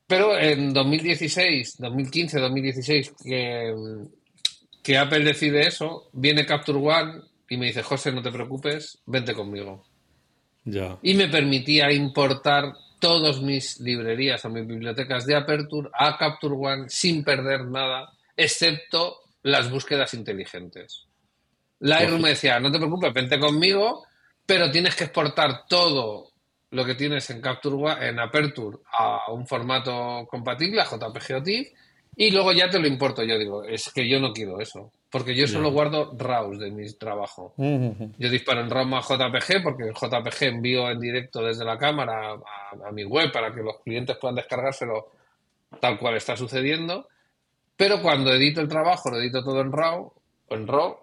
Speaker 2: Pero en 2016, 2015, 2016, que, que Apple decide eso, viene Capture One y me dice, José, no te preocupes, vente conmigo.
Speaker 1: Ya.
Speaker 2: Y me permitía importar todas mis librerías o mis bibliotecas de Aperture a Capture One sin perder nada, excepto las búsquedas inteligentes. Lightroom me decía, no te preocupes, vente conmigo, pero tienes que exportar todo lo que tienes en Capture en Aperture a un formato compatible, a JPG o TIFF, y luego ya te lo importo. Yo digo, es que yo no quiero eso, porque yo solo guardo RAWs de mi trabajo. Yo disparo en RAW a JPG, porque en JPG envío en directo desde la cámara a, a, mi web para que los clientes puedan descargárselo tal cual está sucediendo. Pero cuando edito el trabajo, lo edito todo en RAW, en RAW,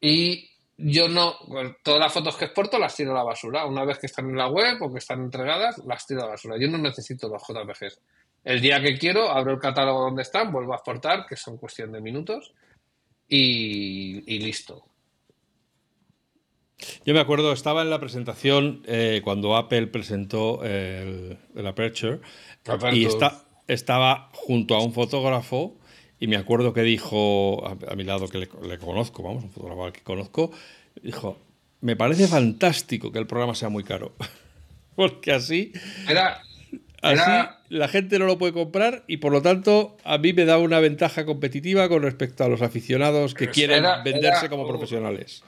Speaker 2: y yo no, todas las fotos que exporto las tiro a la basura. Una vez que están en la web o que están entregadas, las tiro a la basura. Yo no necesito los JPGs. El día que quiero, abro el catálogo donde están, vuelvo a exportar, que son cuestión de minutos, y, listo.
Speaker 1: Yo me acuerdo, estaba en la presentación eh, cuando Apple presentó el, Aperture, y está, estaba junto a un fotógrafo y me acuerdo que dijo a, mi lado, que le, conozco, vamos, un fotógrafo al que conozco, dijo, me parece fantástico que el programa sea muy caro. Porque así,
Speaker 2: era,
Speaker 1: así la gente no lo puede comprar y por lo tanto a mí me da una ventaja competitiva con respecto a los aficionados que quieren venderse como profesionales.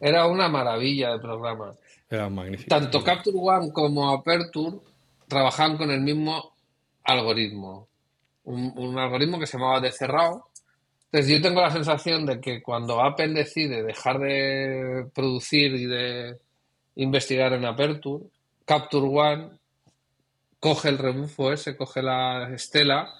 Speaker 2: Era una maravilla de programa.
Speaker 1: Era magnífico.
Speaker 2: Tanto Capture One como Aperture trabajaban con el mismo algoritmo. Un, algoritmo que se llamaba de cerrado. Entonces yo tengo la sensación de que cuando Apple decide dejar de producir y de investigar en Aperture, Capture One coge el rebufo ese, coge la estela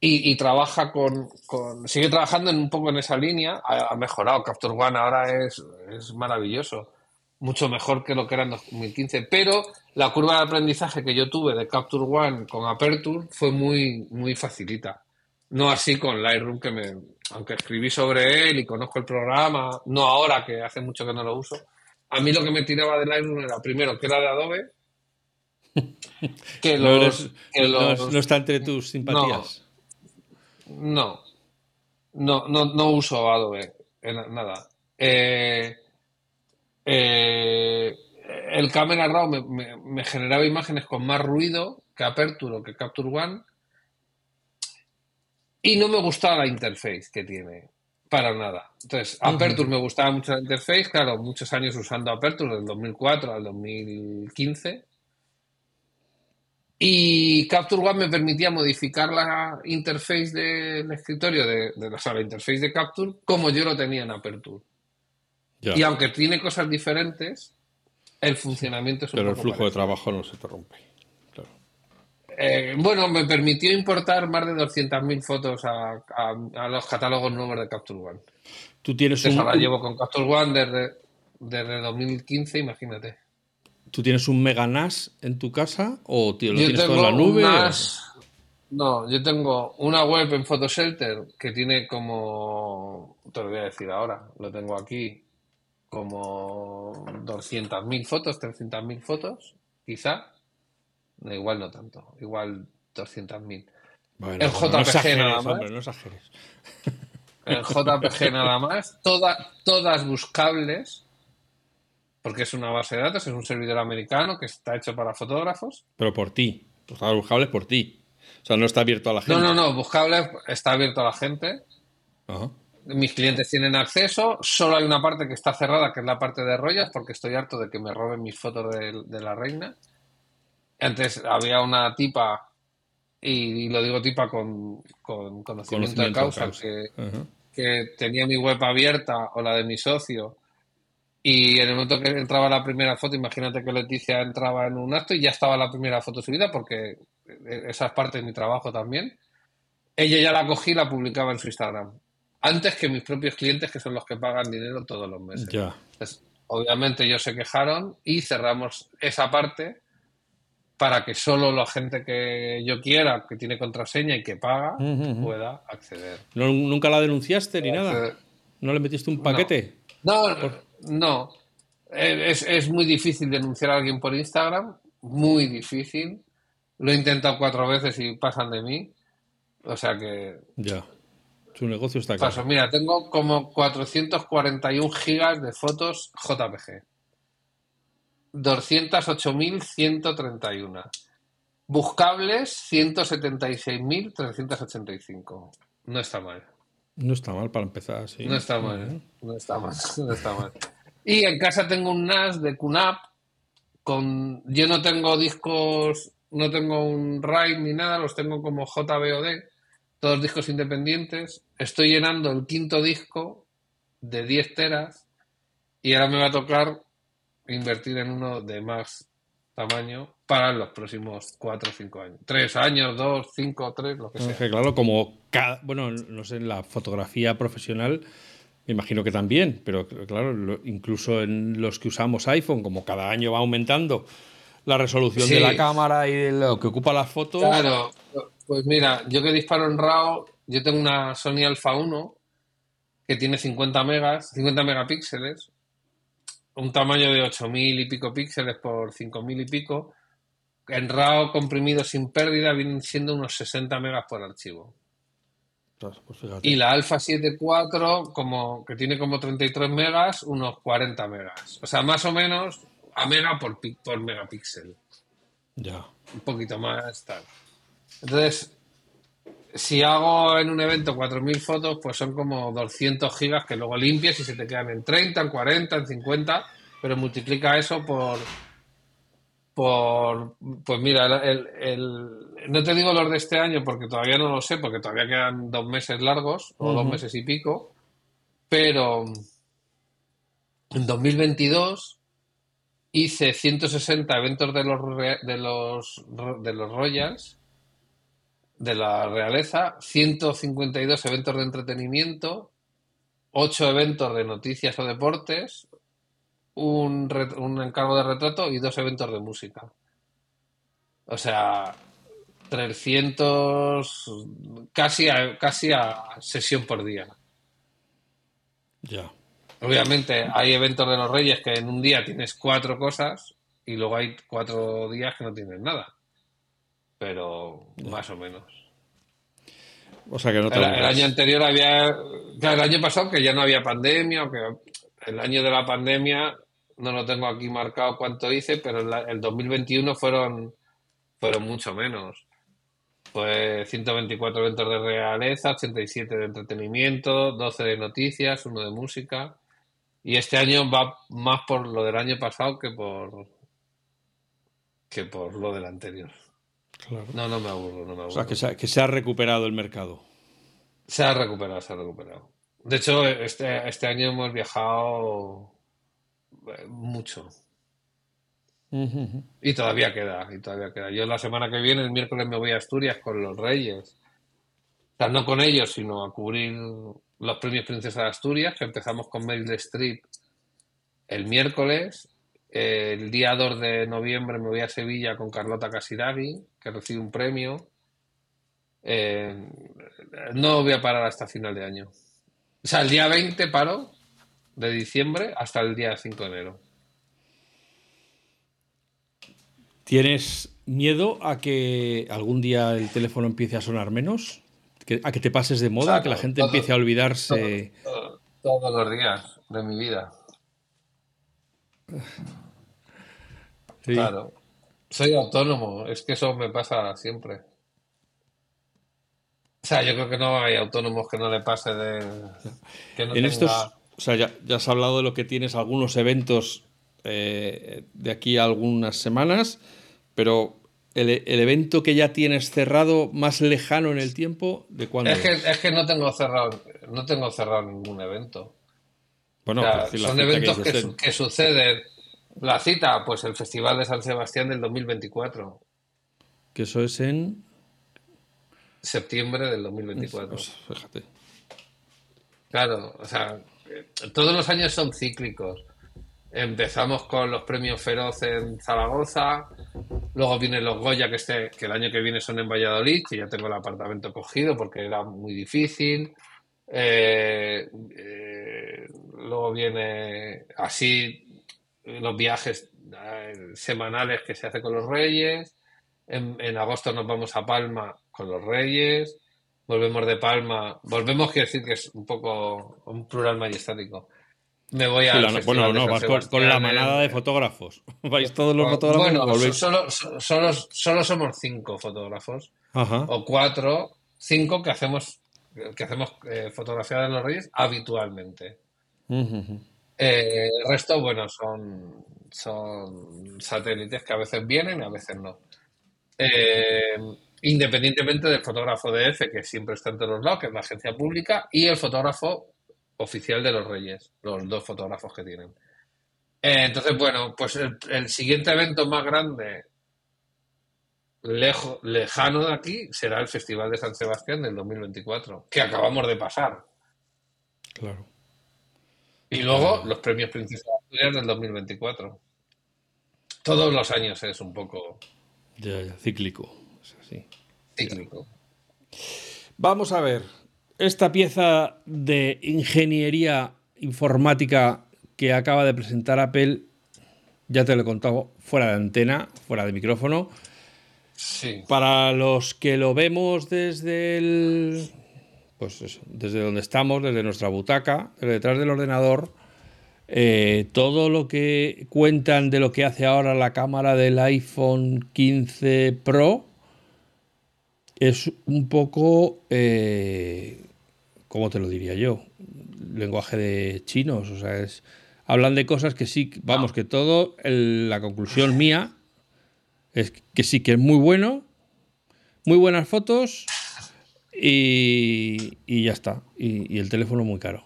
Speaker 2: y, y trabaja con, con- Sigue trabajando en un poco en esa línea. Ha, ha mejorado. Capture One ahora es, es maravilloso. Mucho mejor que lo que era en 2015. Pero la curva de aprendizaje que yo tuve de Capture One con Aperture fue muy, muy facilita. No así con Lightroom, que me. Aunque escribí sobre él y conozco el programa, no ahora que hace mucho que no lo uso. A mí lo que me tiraba de Lightroom era primero que era de Adobe. Que
Speaker 1: No,
Speaker 2: los,
Speaker 1: eres-
Speaker 2: que
Speaker 1: no-
Speaker 2: los-
Speaker 1: no está entre tus simpatías.
Speaker 2: no, no, no, no uso Adobe, en nada. Eh, eh, el Camera Raw me, me- me generaba imágenes con más ruido que Aperture o que Capture One y no me gustaba la interface que tiene, para nada. Entonces, Aperture me gustaba mucho la interface, claro, muchos años usando Aperture, del 2004 al 2015. Y Capture One me permitía modificar la interface del escritorio, de, de- o sea, la interface de Capture, como yo lo tenía en Aperture.
Speaker 1: Ya.
Speaker 2: Y aunque tiene cosas diferentes, el funcionamiento es un
Speaker 1: Pero el flujo de trabajo no se te rompe. Claro.
Speaker 2: Eh, bueno, me permitió importar más de 200.000 fotos a, a- a los catálogos nuevos de Capture One.
Speaker 1: Tú tienes
Speaker 2: Entonces
Speaker 1: un,
Speaker 2: ahora llevo con Capture One desde, desde 2015, imagínate.
Speaker 1: ¿Tú tienes un Mega NAS en tu casa o tío, lo
Speaker 2: Yo
Speaker 1: tienes todo en la nube? o-
Speaker 2: No, yo tengo una web en PhotoShelter que tiene como, te lo voy a decir ahora, lo tengo aquí, como 200.000 fotos, 300.000 fotos, quizá. No, igual no tanto, igual 200.000.
Speaker 1: Bueno,
Speaker 2: En
Speaker 1: bueno, no
Speaker 2: JPG
Speaker 1: exageres,
Speaker 2: nada más.
Speaker 1: hombre, no exageres.
Speaker 2: En JPG nada más, toda- todas buscables, porque es una base de datos, es un servidor americano que está hecho para fotógrafos.
Speaker 1: Pero por ti. Los datos buscables por ti. O sea, no está abierto a la gente.
Speaker 2: No, no, no, buscable está abierto a la gente.
Speaker 1: Ajá.
Speaker 2: Mis clientes tienen acceso, solo hay una parte que está cerrada, que es la parte de rollas, porque estoy harto de que me roben mis fotos de, de la reina. Antes había una tipa, y, y lo digo tipa con, con conocimiento, de
Speaker 1: Conocimiento de
Speaker 2: causa,
Speaker 1: causa.
Speaker 2: que, tenía mi web abierta o la de mi socio, y en el momento que entraba la primera foto, imagínate que Leticia entraba en un acto y ya estaba la primera foto subida, porque esa es parte de mi trabajo también. Ella ya la cogí y la publicaba en su Instagram. Antes que mis propios clientes, que son los que pagan dinero todos los meses.
Speaker 1: Ya.
Speaker 2: Entonces, obviamente ellos se quejaron y cerramos esa parte para que solo la gente que yo quiera, que tiene contraseña y que paga, pueda acceder.
Speaker 1: No- ¿Nunca la denunciaste ni nada?
Speaker 2: Acceder.
Speaker 1: ¿No le metiste un paquete?
Speaker 2: No, no. Eh, Es, es muy difícil denunciar a alguien por Instagram, muy difícil. Lo he intentado cuatro veces y pasan de mí. O sea que
Speaker 1: Ya. Su negocio está
Speaker 2: paso.
Speaker 1: claro.
Speaker 2: Mira, tengo como 441 gigas de fotos JPG. 208.131. Buscables, 176.385. No está mal.
Speaker 1: No está mal para empezar, sí.
Speaker 2: No está mal, ¿eh? no está mal, no está mal. Y en casa tengo un NAS de QNAP con yo no tengo discos, no tengo un RAID ni nada, los tengo como JBOD, todos discos independientes. Estoy llenando el quinto disco de 10 teras y ahora me va a tocar invertir en uno de más tamaño para los próximos 4 o 5 años. 3 años, 2, 5, 3, lo que
Speaker 1: Es
Speaker 2: sea.
Speaker 1: que claro, como cada, bueno, no sé, en la fotografía profesional, me imagino que también, pero claro, lo- incluso en los que usamos iPhone, como cada año va aumentando la resolución de la cámara y de lo que ocupa las fotos.
Speaker 2: Claro, pues mira, yo que disparo en RAW, yo tengo una Sony Alpha 1 que tiene 50 megas, 50 megapíxeles, un tamaño de 8000 y pico píxeles por 5000 y pico. En RAW comprimido sin pérdida vienen siendo unos 60 megas por archivo.
Speaker 1: Pues.
Speaker 2: Y la Alpha 7 IV, como, que tiene como 33 megas, unos 40 megas. O sea, más o menos a mega por, por megapíxel
Speaker 1: Ya.
Speaker 2: un poquito más tal. Entonces, si hago en un evento 4.000 fotos, pues son como 200 gigas que luego limpias y se te quedan en 30, en 40, en 50, pero multiplica eso por... por pues mira, el, no te digo los de este año porque todavía no lo sé, porque todavía quedan dos meses largos o dos meses y pico, pero en 2022 hice 160 eventos de los, de los, de los Royals de la realeza, 152 eventos de entretenimiento, 8 eventos de noticias o deportes, un, un encargo de retrato y dos eventos de música. O sea, 300, casi a, casi a sesión por día.
Speaker 1: Ya.
Speaker 2: Obviamente hay eventos de los reyes que en un día tienes cuatro cosas y luego hay cuatro días que no tienes nada pero más o menos.
Speaker 1: O sea que no
Speaker 2: el, año anterior había. el año pasado que ya no había pandemia, o que el año de la pandemia no lo tengo aquí marcado cuánto hice, pero el, el 2021 fueron, fueron mucho menos. Pues 124 eventos de realeza, 87 de entretenimiento, 12 de noticias, uno de música. Y este año va más por lo del año pasado que por que por lo del anterior. No, no me aburro, no me aburro.
Speaker 1: O sea, que se, ha, que se ha recuperado el mercado.
Speaker 2: Se ha recuperado, se ha recuperado. De hecho, este, este año hemos viajado eh, mucho. Y todavía queda, y todavía queda. Yo la semana que viene, el miércoles, me voy a Asturias con los Reyes. O sea, no con ellos, sino a cubrir los premios Princesa de Asturias, que empezamos con Meryl Streep el miércoles el día 2 de noviembre me voy a Sevilla con Carlota Casiraghi, que recibe un premio. Eh, no voy a parar hasta final de año. O sea, el día 20 paro de diciembre hasta el día 5 de enero.
Speaker 1: ¿Tienes miedo a que algún día el teléfono empiece a sonar menos? ¿A que te pases de moda? ¿A que la gente empiece a olvidarse?
Speaker 2: todos los días de mi vida. Claro. Soy autónomo, es que eso me pasa siempre. O sea, yo creo que no hay autónomos que no le pase de.
Speaker 1: en estos. O sea, ya, has hablado de lo que tienes, algunos eventos eh, de aquí a algunas semanas, pero el, evento que ya tienes cerrado más lejano en el tiempo, ¿de cuándo?
Speaker 2: Es que, es que no tengo cerrado, no tengo cerrado ningún evento. Bueno, pues son eventos que, suceden la cita, pues el Festival de San Sebastián del 2024.
Speaker 1: Que eso es en
Speaker 2: septiembre del 2024. Pues, fíjate. Claro, o sea, todos los años son cíclicos. Empezamos con los premios Feroz en Zaragoza, luego vienen los Goya, que, este, que el año que viene son en Valladolid, que ya tengo el apartamento cogido porque era muy difícil. Eh, eh, luego viene así los viajes eh, semanales que se hace con los Reyes. En, agosto nos vamos a Palma con los Reyes. Volvemos de Palma. Volvemos, quiere decir que es un poco un plural majestático. Me voy a.
Speaker 1: bueno, no, vas con, la manada de fotógrafos. Vais todos los fotógrafos.
Speaker 2: Bueno, solo, solo, solo, somos cinco fotógrafos. O cuatro, cinco que hacemos que hacemos eh, fotografía de los Reyes habitualmente. Eh, el resto, bueno, son, son satélites que a veces vienen y a veces no. Eh, independientemente del fotógrafo de F, que siempre está en todos lados, que es la agencia pública, y el fotógrafo oficial de los Reyes, los dos fotógrafos que tienen. Eh, entonces, bueno, pues el, siguiente evento más grande, lejo, lejano de aquí, será el Festival de San Sebastián del 2024, que acabamos de pasar.
Speaker 1: Claro.
Speaker 2: Y luego los premios Princesa de del 2024. Todos los años es un poco.
Speaker 1: Ya, ya, cíclico. Es así.
Speaker 2: Cíclico.
Speaker 1: Vamos a ver. Esta pieza de ingeniería informática que acaba de presentar Apple, ya te lo he contado fuera de antena, fuera de micrófono.
Speaker 2: Sí.
Speaker 1: Para los que lo vemos desde el pues eso, desde donde estamos, desde nuestra butaca, detrás del ordenador, eh, todo lo que cuentan de lo que hace ahora la cámara del iPhone 15 Pro es un poco, eh, ¿cómo te lo diría yo? Lenguaje de chinos, o sea, es hablan de cosas que sí, vamos, que todo, la conclusión mía es que sí, que es muy bueno, muy buenas fotos y, y ya está. Y, el teléfono muy caro.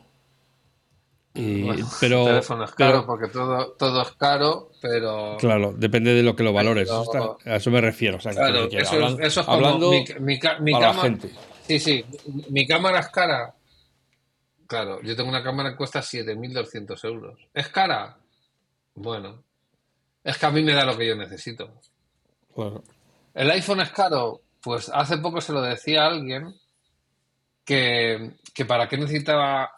Speaker 2: pero, el teléfono es caro porque todo, todo es caro, pero.
Speaker 1: Claro, depende de lo que lo valores. a eso me refiero.
Speaker 2: claro, eso, es como hablando mi, mi, gente. Sí, sí. Mi cámara es cara Claro, yo tengo una cámara que cuesta 7.200 euros. ¿Es cara? Bueno, es que a mí me da lo que yo necesito. ¿El iPhone es caro? Pues hace poco se lo decía a alguien que, que para qué necesitaba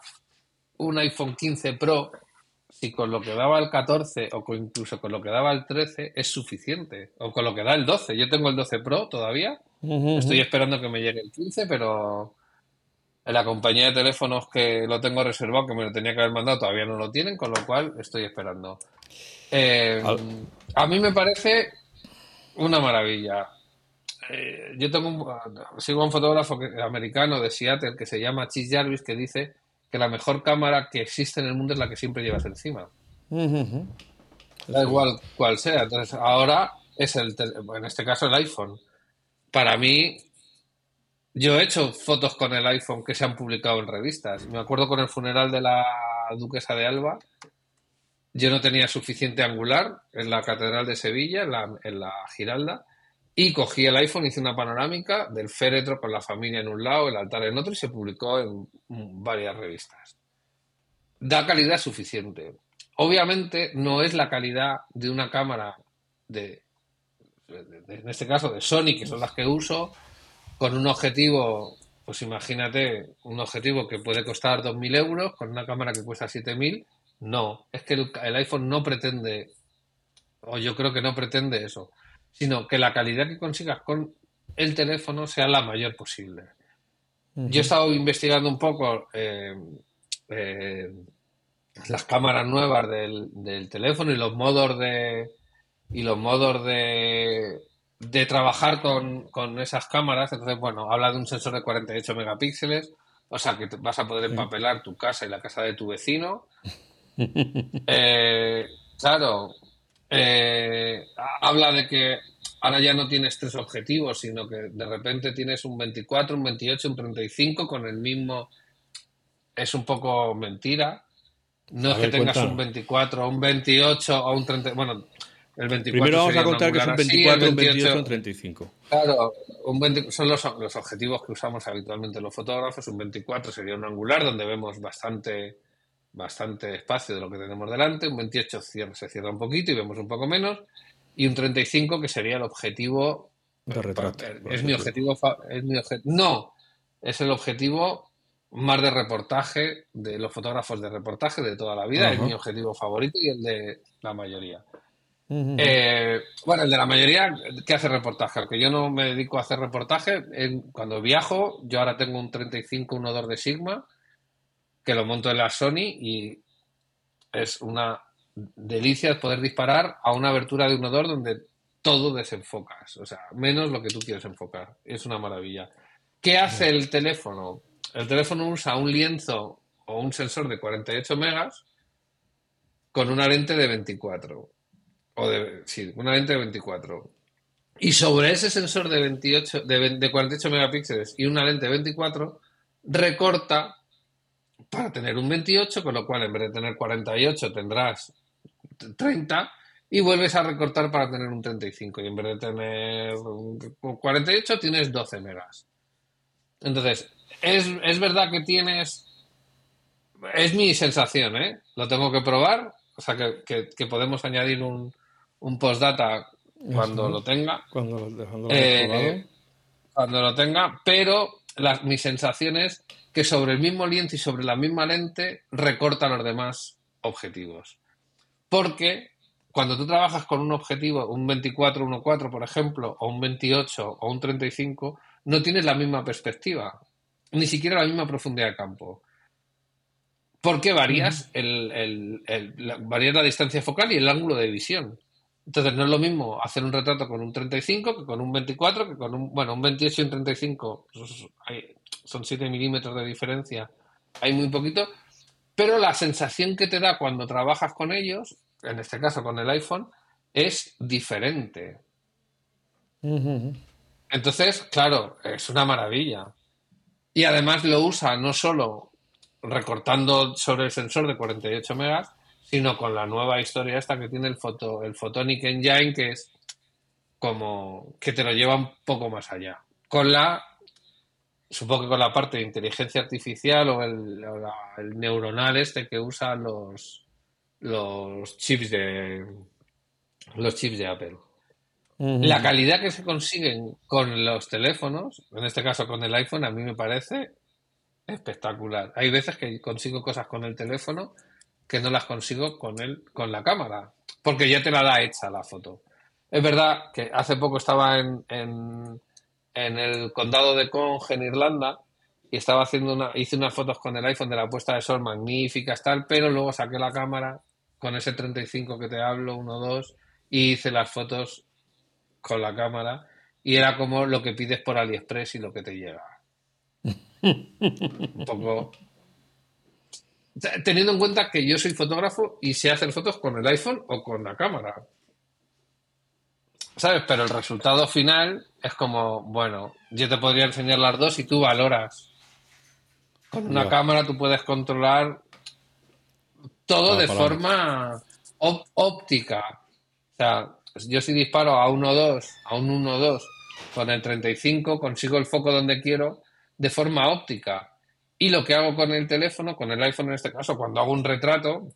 Speaker 2: un iPhone 15 Pro si con lo que daba el 14 o incluso con lo que daba el 13 es suficiente. O con lo que da el 12. Yo tengo el 12 Pro todavía. Estoy esperando que me llegue el 15, pero en la compañía de teléfonos que lo tengo reservado, que me lo tenía que haber mandado, todavía no lo tienen, con lo cual estoy esperando. Eh, a mí me parece una maravilla. Eh, yo tengo un, sigo un fotógrafo americano de Seattle que se llama Chis Jarvis que dice que la mejor cámara que existe en el mundo es la que siempre llevas encima. Da igual cual sea. Entonces, ahora es el, en este caso el iPhone. Para mí, yo he hecho fotos con el iPhone que se han publicado en revistas. Me acuerdo con el funeral de la duquesa de Alba. Yo no tenía suficiente angular en la Catedral de Sevilla, en la, Giralda, y cogí el iPhone, hice una panorámica del féretro con la familia en un lado, el altar en otro, y se publicó en varias revistas. Da calidad suficiente. Obviamente no es la calidad de una cámara de en este caso de Sony, que son las que uso, con un objetivo, pues imagínate, un objetivo que puede costar 2.000 euros con una cámara que cuesta 7.000. No, es que el, iPhone no pretende, o yo creo que no pretende eso, sino que la calidad que consigas con el teléfono sea la mayor posible. Yo he estado investigando un poco eh, eh, las cámaras nuevas del, del, teléfono y los modos de y los modos de de trabajar con, esas cámaras. Entonces, bueno, habla de un sensor de 48 megapíxeles, o sea que vas a poder empapelar tu casa y la casa de tu vecino. Eh, claro, eh, habla de que ahora ya no tienes tres objetivos, sino que de repente tienes un 24, un 28, un 35 con el mismo. Es un poco mentira. No es que tengas un 24 o un 28 o un 30. Bueno,
Speaker 1: Primero vamos a contar que son 24, un 28, un 35.
Speaker 2: Claro, son los, objetivos que usamos habitualmente los fotógrafos. Un 24 sería un angular donde vemos bastante, bastante espacio de lo que tenemos delante. Un 28 se cierra un poquito y vemos un poco menos. Y un 35 que sería el objetivo.
Speaker 1: De retrato.
Speaker 2: Es mi objetivo, es mi No, es el objetivo más de reportaje de los fotógrafos de reportaje de toda la vida. Es mi objetivo favorito y el de la mayoría. Eh, bueno, el de la mayoría que hace reportaje, aunque yo no me dedico a hacer reportaje, cuando viajo, yo ahora tengo un 35 1.2 de Sigma, que lo monto en la Sony y es una delicia poder disparar a una abertura de 1.2 donde todo desenfocas, o sea, menos lo que tú quieres enfocar. Es una maravilla. ¿Qué hace el teléfono? El teléfono usa un lienzo o un sensor de 48 megas con una lente de 24 o de, sí, una lente de 24. Y sobre ese sensor de, 28, de, 48 megapíxeles y una lente de 24, recorta para tener un 28, con lo cual en vez de tener 48 tendrás 30 y vuelves a recortar para tener un 35 y en vez de tener 48 tienes 12 megas. Entonces, es, es verdad que tienes... Es mi sensación, ¿eh? Lo tengo que probar, o sea que podemos añadir un, un postdata cuando lo tenga.
Speaker 1: Cuando, lo,
Speaker 2: eh, cuando lo tenga, pero mi sensación es que sobre el mismo lienzo y sobre la misma lente recorta los demás objetivos. Porque cuando tú trabajas con un objetivo, un 24-1.4, por ejemplo, o un 28 o un 35, no tienes la misma perspectiva, ni siquiera la misma profundidad de campo. Porque varías, el, varías la distancia focal y el ángulo de visión. Entonces no es lo mismo hacer un retrato con un 35 que con un 24, que con un, bueno, un 28 y un 35, pues son 7 milímetros de diferencia, hay muy poquito, pero la sensación que te da cuando trabajas con ellos, en este caso con el iPhone, es diferente. Entonces, claro, es una maravilla. Y además lo usa no solo recortando sobre el sensor de 48 megas, sino con la nueva historia esta que tiene el foto, el Photonic Engine, que es como que te lo lleva un poco más allá. Con la, supongo que con la parte de inteligencia artificial o el, el neuronal este que usan los, los chips de los chips de Apple. La calidad que se consiguen con los teléfonos, en este caso con el iPhone, a mí me parece espectacular. Hay veces que consigo cosas con el teléfono que no las consigo con el, con la cámara, porque ya te la da hecha la foto. Es verdad que hace poco estaba en, en, el condado de Conge, en Irlanda, y estaba haciendo una, hice unas fotos con el iPhone de la puesta de sol magníficas, tal, pero luego saqué la cámara con ese 35 que te hablo, 1.2, y hice las fotos con la cámara y era como lo que pides por AliExpress y lo que te llega. Un poco. Teniendo en cuenta que yo soy fotógrafo y sé hacer fotos con el iPhone o con la cámara. ¿Sabes? Pero el resultado final es como, bueno, yo te podría enseñar las dos y tú valoras. Con una cámara tú puedes controlar todo de forma óptica. O sea, yo si disparo a 1-2, a un 1-2 con el 35, consigo el foco donde quiero de forma óptica. Y lo que hago con el teléfono, con el iPhone en este caso, cuando hago un retrato,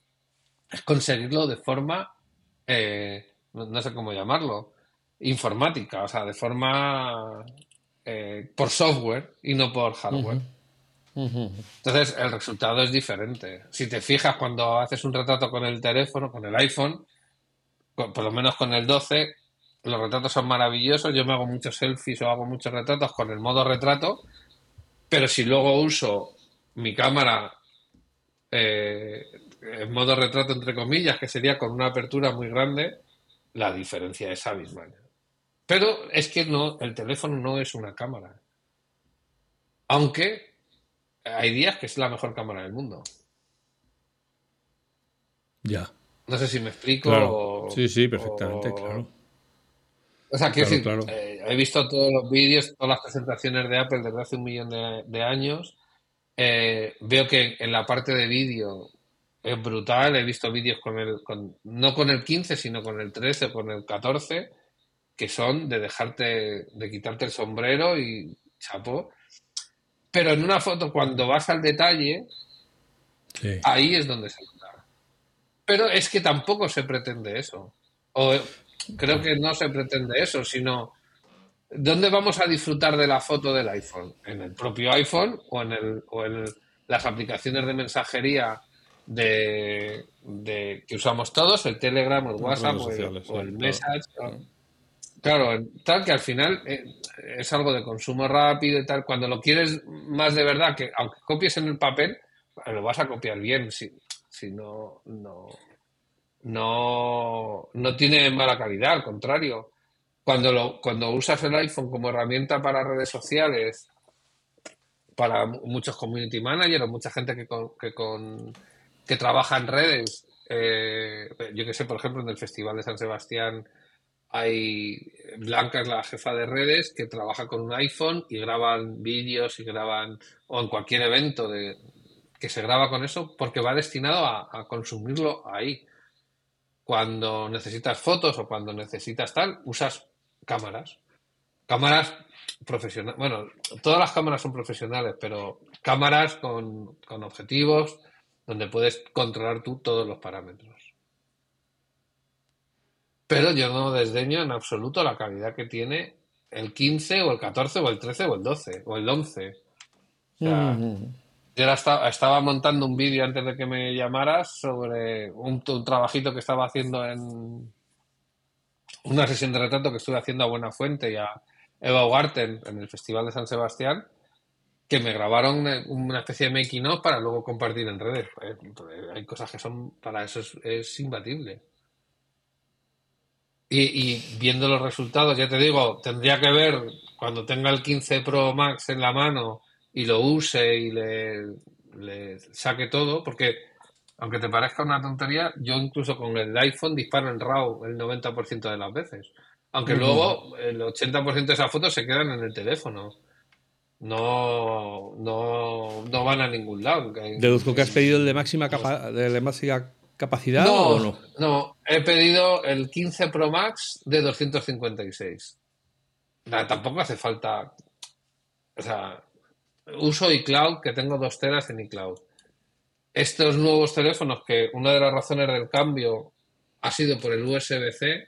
Speaker 2: es conseguirlo de forma, eh, no, sé cómo llamarlo, informática, o sea, de forma eh, por software y no por hardware. Entonces, el resultado es diferente. Si te fijas cuando haces un retrato con el teléfono, con el iPhone, por lo menos con el 12, los retratos son maravillosos. Yo me hago muchos selfies o hago muchos retratos con el modo retrato, pero si luego uso mi cámara eh, en modo retrato, entre comillas, que sería con una apertura muy grande, la diferencia es abismal. Pero es que no, el teléfono no es una cámara. Aunque hay días que es la mejor cámara del mundo.
Speaker 1: Ya.
Speaker 2: No sé si me explico.
Speaker 1: sí, sí, perfectamente, claro.
Speaker 2: O sea, quiero decir, eh, he visto todos los vídeos, todas las presentaciones de Apple desde hace un millón de, años. Eh, veo que en la parte de vídeo es brutal. He visto vídeos con el, con, no con el 15, sino con el 13 o con el 14, que son de dejarte, de quitarte el sombrero y chapo. Pero en una foto, cuando vas al detalle, ahí es donde se pero es que tampoco se pretende eso. O creo que no se pretende eso, sino ¿dónde vamos a disfrutar de la foto del iPhone? ¿En el propio iPhone o en, el, o en las aplicaciones de mensajería de, que usamos todos, el Telegram, el WhatsApp o el, Message? Claro. tal que al final eh, es algo de consumo rápido y tal. Cuando lo quieres más de verdad, que aunque copies en el papel, lo vas a copiar bien. Si, si no, no, no, tiene mala calidad, al contrario. Cuando, lo, cuando usas el iPhone como herramienta para redes sociales, para muchos community managers o mucha gente que, que, con, que trabaja en redes, eh, yo que sé, por ejemplo, en el Festival de San Sebastián hay Blanca es la jefa de redes que trabaja con un iPhone y graban vídeos y graban o en cualquier evento de, que se graba con eso porque va destinado a, consumirlo ahí. Cuando necesitas fotos o cuando necesitas tal, usas cámaras. Cámaras profesionales. Bueno, todas las cámaras son profesionales, pero cámaras con, con objetivos donde puedes controlar tú todos los parámetros. Pero yo no desdeño en absoluto la calidad que tiene el 15 o el 14 o el 13 o el 12 o el 11. O sea, yo estaba, montando un vídeo antes de que me llamaras sobre un, trabajito que estaba haciendo en una sesión de retrato que estuve haciendo a Buena Fuente y a Eva Ugarten en el Festival de San Sebastián, que me grabaron una, especie de making of para luego compartir en redes. Pues, hay cosas que son, para eso es, imbatible. Y, viendo los resultados, ya te digo, tendría que ver cuando tenga el 15 Pro Max en la mano y lo use y le saque todo, porque aunque te parezca una tontería, yo incluso con el iPhone disparo en RAW el 90% de las veces. Aunque luego el 80% de esas fotos se quedan en el teléfono. No, no, no van a ningún lado.
Speaker 1: Deduzco que has pedido el de máxima, capa de máxima capacidad no, o no?
Speaker 2: No, he pedido el 15 Pro Max de 256. tampoco hace falta. O sea, uso iCloud, que tengo dos teras en iCloud. Estos nuevos teléfonos, que una de las razones del cambio ha sido por el USB-C,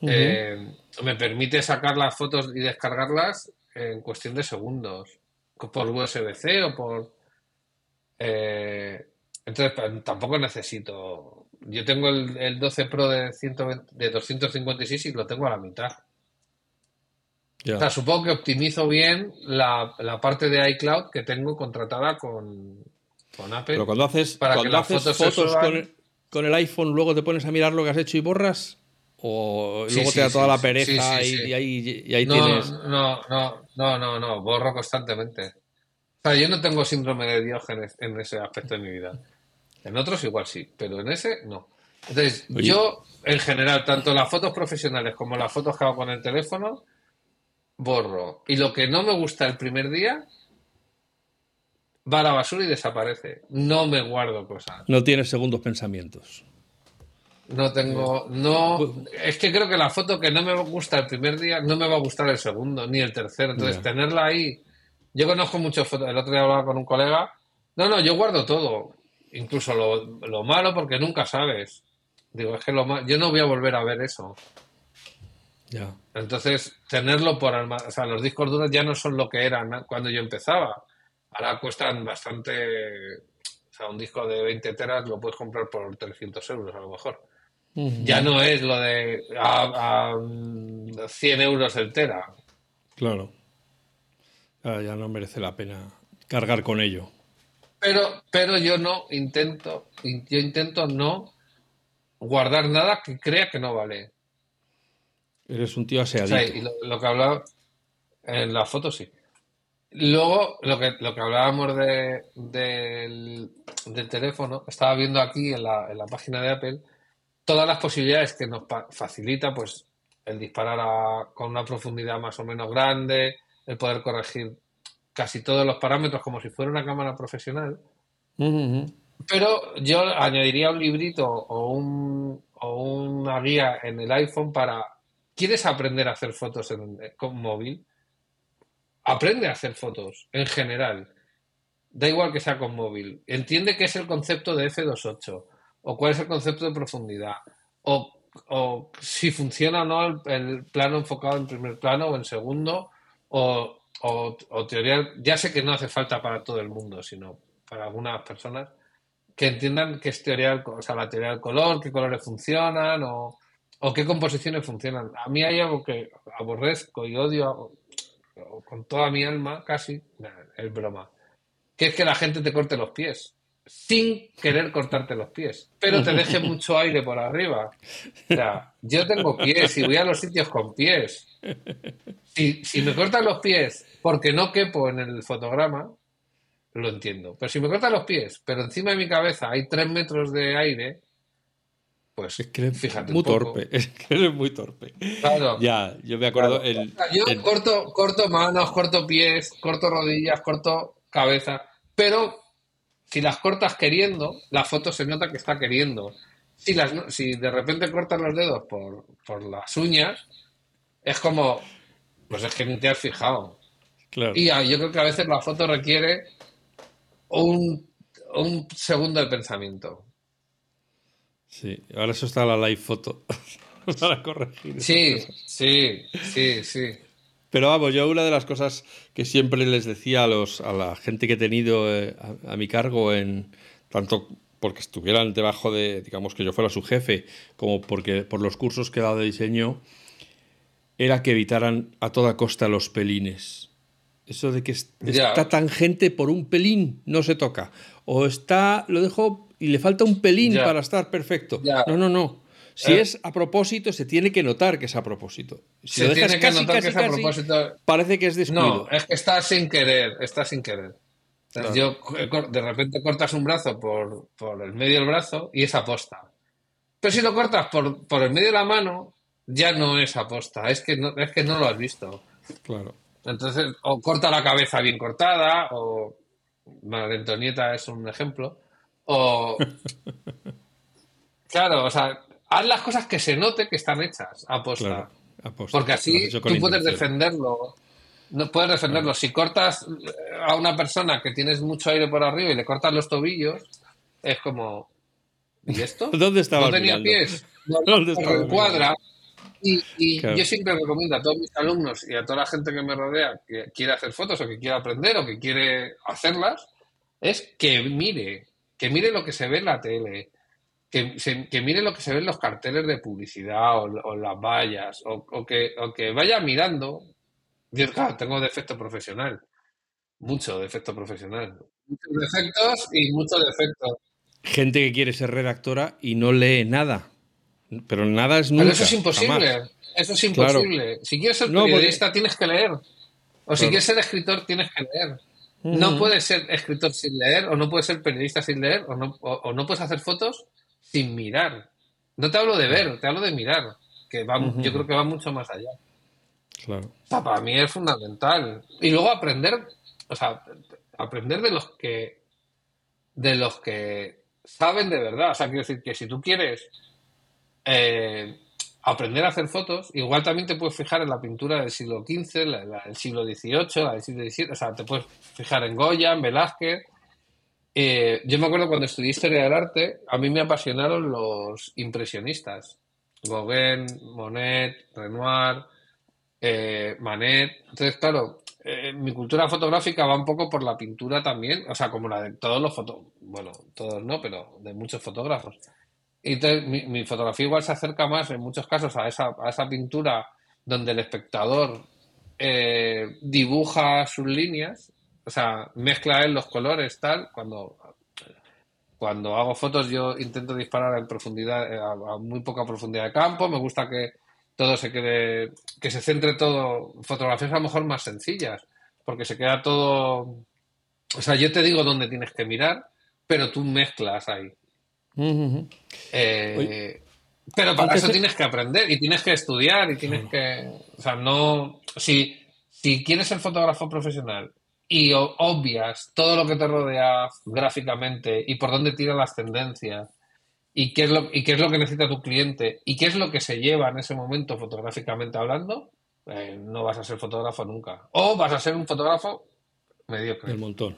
Speaker 2: eh, me permite sacar las fotos y descargarlas en cuestión de segundos. Por USB-C o por. Eh, entonces, tampoco necesito. Yo tengo el, 12 Pro de, de 256 y lo tengo a la mitad. O sea, supongo que optimizo bien la, parte de iCloud que tengo contratada con, Apple.
Speaker 1: Pero cuando haces, cuando haces fotos, con, el, iPhone, luego te pones a mirar lo que has hecho y borras. O luego te da toda la pereza y, ahí,
Speaker 2: no,
Speaker 1: tienes.
Speaker 2: No, no, no, no, no, borro constantemente. O sea, yo no tengo síndrome de Diógenes en ese aspecto de mi vida. En otros igual sí, pero en ese no. Entonces, yo, en general, tanto las fotos profesionales como las fotos que hago con el teléfono, borro. Y lo que no me gusta el primer día, va a la basura y desaparece. No me guardo cosas.
Speaker 1: No tienes segundos pensamientos.
Speaker 2: No tengo, no, es que creo que la foto que no me gusta el primer día no me va a gustar el segundo ni el tercero. Entonces, tenerla ahí, yo conozco muchas fotos. El otro día hablaba con un colega. No, no, yo guardo todo incluso lo, malo porque nunca sabes. Digo, es que lo yo no voy a volver a ver eso.
Speaker 1: Ya.
Speaker 2: Entonces, tenerlo por o sea, los discos duros ya no son lo que eran cuando yo empezaba. Ahora cuestan bastante, o sea, un disco de 20 teras lo puedes comprar por 300 euros a lo mejor. Ya no es lo de a, 100 euros el tera.
Speaker 1: Claro. ya no merece la pena cargar con ello.
Speaker 2: Pero, pero yo no intento, yo intento no guardar nada que crea que no vale.
Speaker 1: Eres un tío aseadito.
Speaker 2: y lo, que hablaba en la foto sí. Luego, lo que, lo que hablábamos de, del, teléfono, estaba viendo aquí en la, en la, página de Apple todas las posibilidades que nos facilita pues el disparar con una profundidad más o menos grande, el poder corregir casi todos los parámetros como si fuera una cámara profesional. Pero yo añadiría un librito o, un, o una guía en el iPhone para... ¿Quieres aprender a hacer fotos en, con móvil? Aprende a hacer fotos en general. Da igual que sea con móvil. Entiende qué es el concepto de F28 o cuál es el concepto de profundidad o, o si funciona o no el, plano enfocado en primer plano o en segundo o o, teoría, ya sé que no hace falta para todo el mundo, sino para algunas personas que entiendan qué es teoría, o sea, la teoría del color, qué colores funcionan o, qué composiciones funcionan. A mí hay algo que aborrezco y odio con toda mi alma, casi, es broma, que es que la gente te corte los pies sin querer cortarte los pies, pero te deje mucho aire por arriba. O sea, yo tengo pies y voy a los sitios con pies. Si, si me cortan los pies porque no quepo en el fotograma, lo entiendo. Pero si me cortan los pies, pero encima de mi cabeza hay tres metros de aire, pues
Speaker 1: es que fíjate. Muy torpe, es que eres muy torpe. Claro. Ya, yo me acuerdo.
Speaker 2: yo corto, corto manos, corto pies, corto rodillas, corto cabeza, pero si las cortas queriendo, la foto se nota que está queriendo. Si, las, si de repente cortas los dedos por, por las uñas, es como, pues es que ni te has fijado. Y yo creo que a veces la foto requiere un, un segundo de pensamiento.
Speaker 1: Sí, ahora eso está la live foto para corregir.
Speaker 2: Sí, sí, sí, sí.
Speaker 1: Pero vamos, yo una de las cosas que siempre les decía a, los, a la gente que he tenido eh, a, mi cargo, en tanto porque estuvieran debajo de, digamos, que yo fuera su jefe, como porque por los cursos que he dado de diseño, era que evitaran a toda costa los pelines. Eso de que está tangente por un pelín no se toca. O está, lo dejo y le falta un pelín para estar perfecto. No, no, no. Si es a propósito, se tiene que notar que es a propósito. Si
Speaker 2: se
Speaker 1: lo dejas
Speaker 2: tiene que
Speaker 1: casi,
Speaker 2: notar
Speaker 1: casi,
Speaker 2: que es a
Speaker 1: casi,
Speaker 2: propósito.
Speaker 1: parece que es descuido.
Speaker 2: No, es que está sin querer, está sin querer. Entonces,
Speaker 1: Claro.
Speaker 2: yo, eh, de repente cortas un brazo por, por el medio del brazo y es aposta. Pero si lo cortas por, por el medio de la mano, ya no es aposta, es que no, es que no lo has visto.
Speaker 1: Claro.
Speaker 2: Entonces, o corta la cabeza bien cortada, o María Antonieta es un ejemplo, o... Claro, o sea, haz las cosas que se note que están hechas, aposta.
Speaker 1: Claro. Aposta.
Speaker 2: Porque así tú puedes defenderlo. No puedes defenderlo. Si cortas eh, a una persona que tienes mucho aire por arriba y le cortas los tobillos, es como. ¿Y esto?
Speaker 1: ¿Dónde estaba
Speaker 2: No tenía
Speaker 1: mirando?
Speaker 2: pies. No,
Speaker 1: ¿Dónde estaba
Speaker 2: reencuadra. Y, y
Speaker 1: Claro.
Speaker 2: yo siempre recomiendo a todos mis alumnos y a toda la gente que me rodea que quiere hacer fotos o que quiere aprender o que quiere hacerlas, es que mire, que mire lo que se ve en la tele, que, se- que mire lo que se ve en los carteles de publicidad o, o las vallas, o, o que, o que vaya mirando. Yo, claro, tengo defecto profesional, mucho defecto profesional. Muchos defectos y muchos defectos.
Speaker 1: Gente que quiere ser redactora y no lee nada. Pero nada es nunca.
Speaker 2: Pero eso es imposible.
Speaker 1: jamás.
Speaker 2: Eso es imposible. Si quieres ser
Speaker 1: No, porque-
Speaker 2: periodista, tienes que leer. O si
Speaker 1: Claro.
Speaker 2: quieres ser escritor, tienes que leer. No puedes ser escritor sin leer, o no puedes ser periodista sin leer, o no, o, o no puedes hacer fotos sin mirar. No te hablo de ver, te hablo de mirar. Que va, yo creo que va mucho más allá.
Speaker 1: Claro.
Speaker 2: O sea, para mí es fundamental. Y luego aprender, o sea, aprender de los que de los que saben de verdad. O sea, quiero decir que si tú quieres eh, aprender a hacer fotos, igual también te puedes fijar en la pintura del siglo XV, la, la del siglo XVIII, la del siglo XVII, o sea, te puedes fijar en Goya, en Velázquez. Eh, yo me acuerdo cuando estudié Historia del Arte, a mí me apasionaron los impresionistas. Gauguin, Monet, Renoir, eh, Manet. Entonces, claro, eh, mi cultura fotográfica va un poco por la pintura también, o sea, como la de todos los fotos, bueno, todos no, pero de muchos fotógrafos. Y entonces, mi, fotografía igual se acerca más en muchos casos a esa, a esa pintura donde el espectador eh, dibuja sus líneas, o sea, mezcla él los colores, tal, cuando cuando hago fotos yo intento disparar en profundidad, eh, a, a muy poca profundidad de campo, me gusta que todo se quede, que se centre todo, fotografías a lo mejor más sencillas, porque se queda todo, o sea, yo te digo dónde tienes que mirar, pero tú mezclas ahí. Eh, pero para
Speaker 1: antes
Speaker 2: eso tienes que aprender y tienes que estudiar y tienes que, o sea, no, si, si quieres ser fotógrafo profesional y obvias todo lo que te rodea gráficamente y por dónde tiran las tendencias y qué es lo, y qué es lo que necesita tu cliente y qué es lo que se lleva en ese momento fotográficamente hablando, eh, no vas a ser fotógrafo nunca. O vas a ser un fotógrafo mediocre.
Speaker 1: Del montón.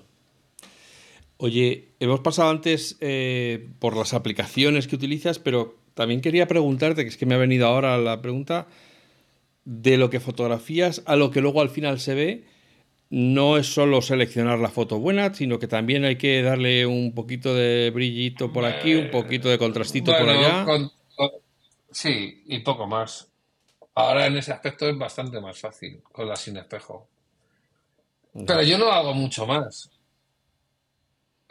Speaker 1: Oye, hemos pasado antes eh, por las aplicaciones que utilizas, pero también quería preguntarte, que es que me ha venido ahora la pregunta, de lo que fotografías a lo que luego al final se ve, no es solo seleccionar la foto buena, sino que también hay que darle un poquito de brillito por aquí, un poquito de contrastito por allá.
Speaker 2: con- con- sí, y poco más. Ahora en ese aspecto es bastante más fácil con la sin espejo. Pero yo no hago mucho más.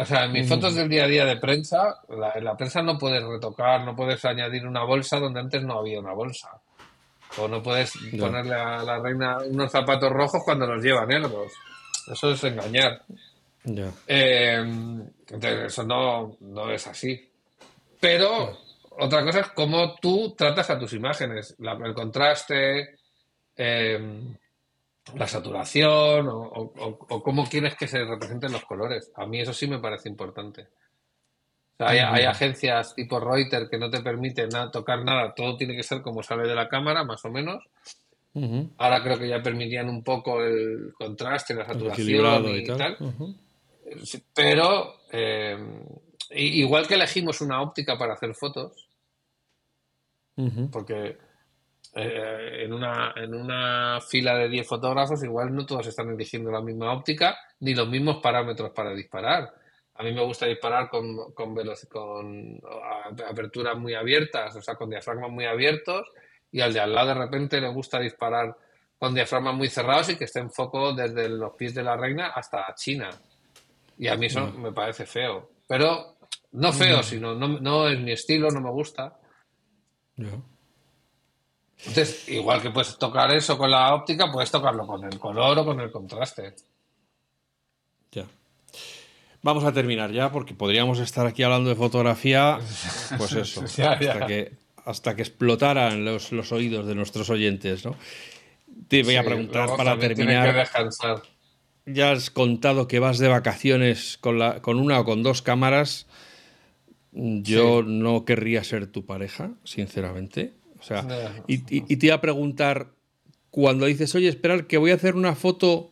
Speaker 2: O sea, en mis fotos del día a día de prensa, la- en la prensa no puedes retocar, no puedes añadir una bolsa donde antes no había una bolsa. O no puedes ponerle a la reina unos zapatos rojos cuando los lleva negros. Eso es engañar. Eh, entonces, eso no, no es así. Pero otra cosa es cómo tú tratas a tus imágenes, La- el contraste, eh, la saturación o, o- cómo quieres que se representen los colores. A mí eso sí me parece importante. O sea, hay, hay agencias tipo Reuters que no te permiten na- tocar nada, todo tiene que ser como sale de la cámara, más o menos. Ahora creo que ya permitían un poco el contraste, la saturación y,
Speaker 1: y tal.
Speaker 2: Sí, Pero eh, igual que elegimos una óptica para hacer fotos, porque eh, en, una, en una fila de 10 fotógrafos igual no todos están eligiendo la misma óptica ni los mismos parámetros para disparar. A mí me gusta disparar con, con, con aperturas muy abiertas, o sea, con diafragmas muy abiertos, y al de al lado de repente le gusta disparar con diafragmas muy cerrados y que esté en foco desde los pies de la reina hasta China. Y a mí eso me parece feo. Pero no feo, sino no, no es mi estilo, no me gusta. Entonces, igual que puedes tocar eso con la óptica, puedes tocarlo con el color o con el contraste.
Speaker 1: Ya. Vamos a terminar ya, porque podríamos estar aquí hablando de fotografía, pues eso, Hasta, que, hasta que explotaran los, oídos de nuestros oyentes, ¿no? Te voy a preguntar para terminar. Ya has contado que vas de vacaciones con, la, con una o con dos cámaras. Yo no querría ser tu pareja, sinceramente. O sea, y, te iba a preguntar, cuando dices, oye, esperar que voy a hacer una foto,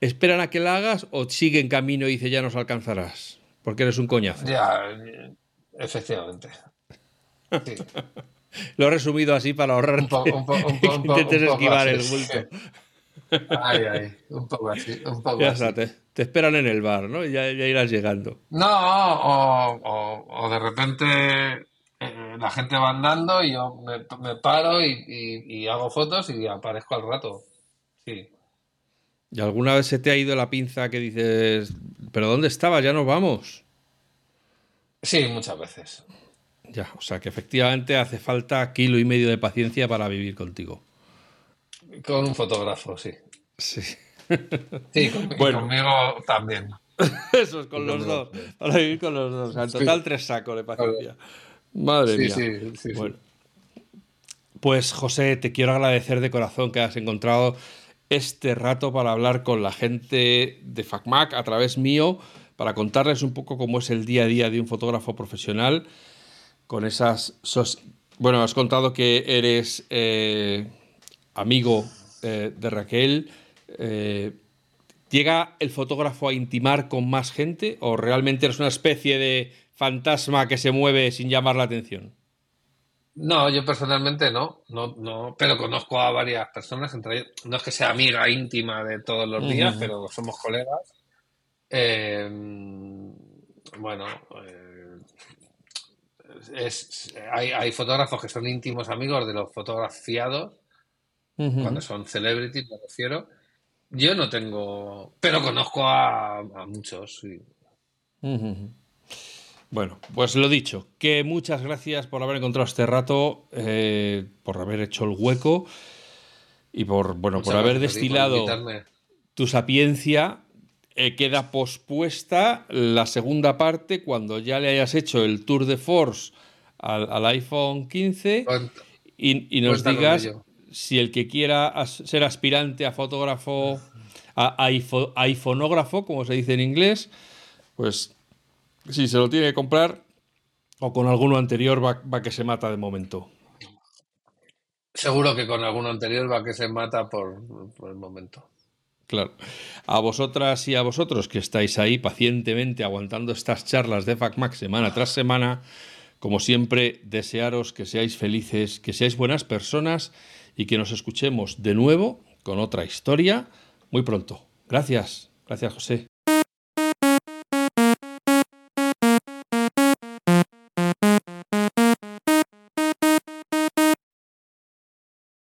Speaker 1: ¿esperan a que la hagas o sigue en camino y dice ya nos alcanzarás? Porque eres un coñazo.
Speaker 2: Ya, efectivamente.
Speaker 1: Lo he resumido así para ahorrar un poco, un que intentes esquivar el bulto.
Speaker 2: Ay, ay, un poco así, un poco
Speaker 1: ya Está, te, esperan en el bar, ¿no? Ya, ya irás llegando.
Speaker 2: No, o, o de repente eh, la gente va andando y yo me, paro y, hago fotos y aparezco al rato. Sí.
Speaker 1: ¿Y alguna vez se te ha ido la pinza que dices, pero ¿dónde estabas? Ya nos vamos.
Speaker 2: Sí, muchas veces.
Speaker 1: Ya, o sea que efectivamente hace falta kilo y medio de paciencia para vivir contigo.
Speaker 2: Con un fotógrafo, sí.
Speaker 1: Sí.
Speaker 2: Sí, conmigo también.
Speaker 1: Eso es con los dos. Para vivir con los dos. O sea, en total tres sacos de paciencia. Madre mía. Sí, sí, bueno. Pues José, te quiero agradecer de corazón que has encontrado este rato para hablar con la gente de FacMac a través mío, para contarles un poco cómo es el día a día de un fotógrafo profesional, con esas... Bueno, has contado que eres eh, amigo eh, de Raquel. Eh, ¿Llega el fotógrafo a intimar con más gente o realmente eres una especie de fantasma que se mueve sin llamar la atención?
Speaker 2: No, yo personalmente no, no, no, pero conozco a varias personas, entre no es que sea amiga íntima de todos los días, pero somos colegas. Eh, bueno, eh, hay, fotógrafos que son íntimos amigos de los fotografiados, cuando son celebrities, me refiero. Yo no tengo, pero conozco a, muchos.
Speaker 1: Bueno, pues lo dicho, que muchas gracias por haber encontrado este rato, eh, por haber hecho el hueco y por, bueno, por haber destilado tu sapiencia. Eh, queda pospuesta la segunda parte cuando ya le hayas hecho el tour de force al, iPhone 15 y, nos digas si el que quiera ser aspirante a fotógrafo, a, a iPhoneógrafo, como se dice en inglés, pues si se lo tiene que comprar o con alguno anterior va, que se mata de momento.
Speaker 2: Seguro que con alguno anterior va que se mata por, el momento.
Speaker 1: Claro. A vosotras y a vosotros que estáis ahí pacientemente aguantando estas charlas de FacMac semana tras semana, como siempre, desearos que seáis felices, que seáis buenas personas y que nos escuchemos de nuevo con otra historia muy pronto. Gracias. Gracias, José.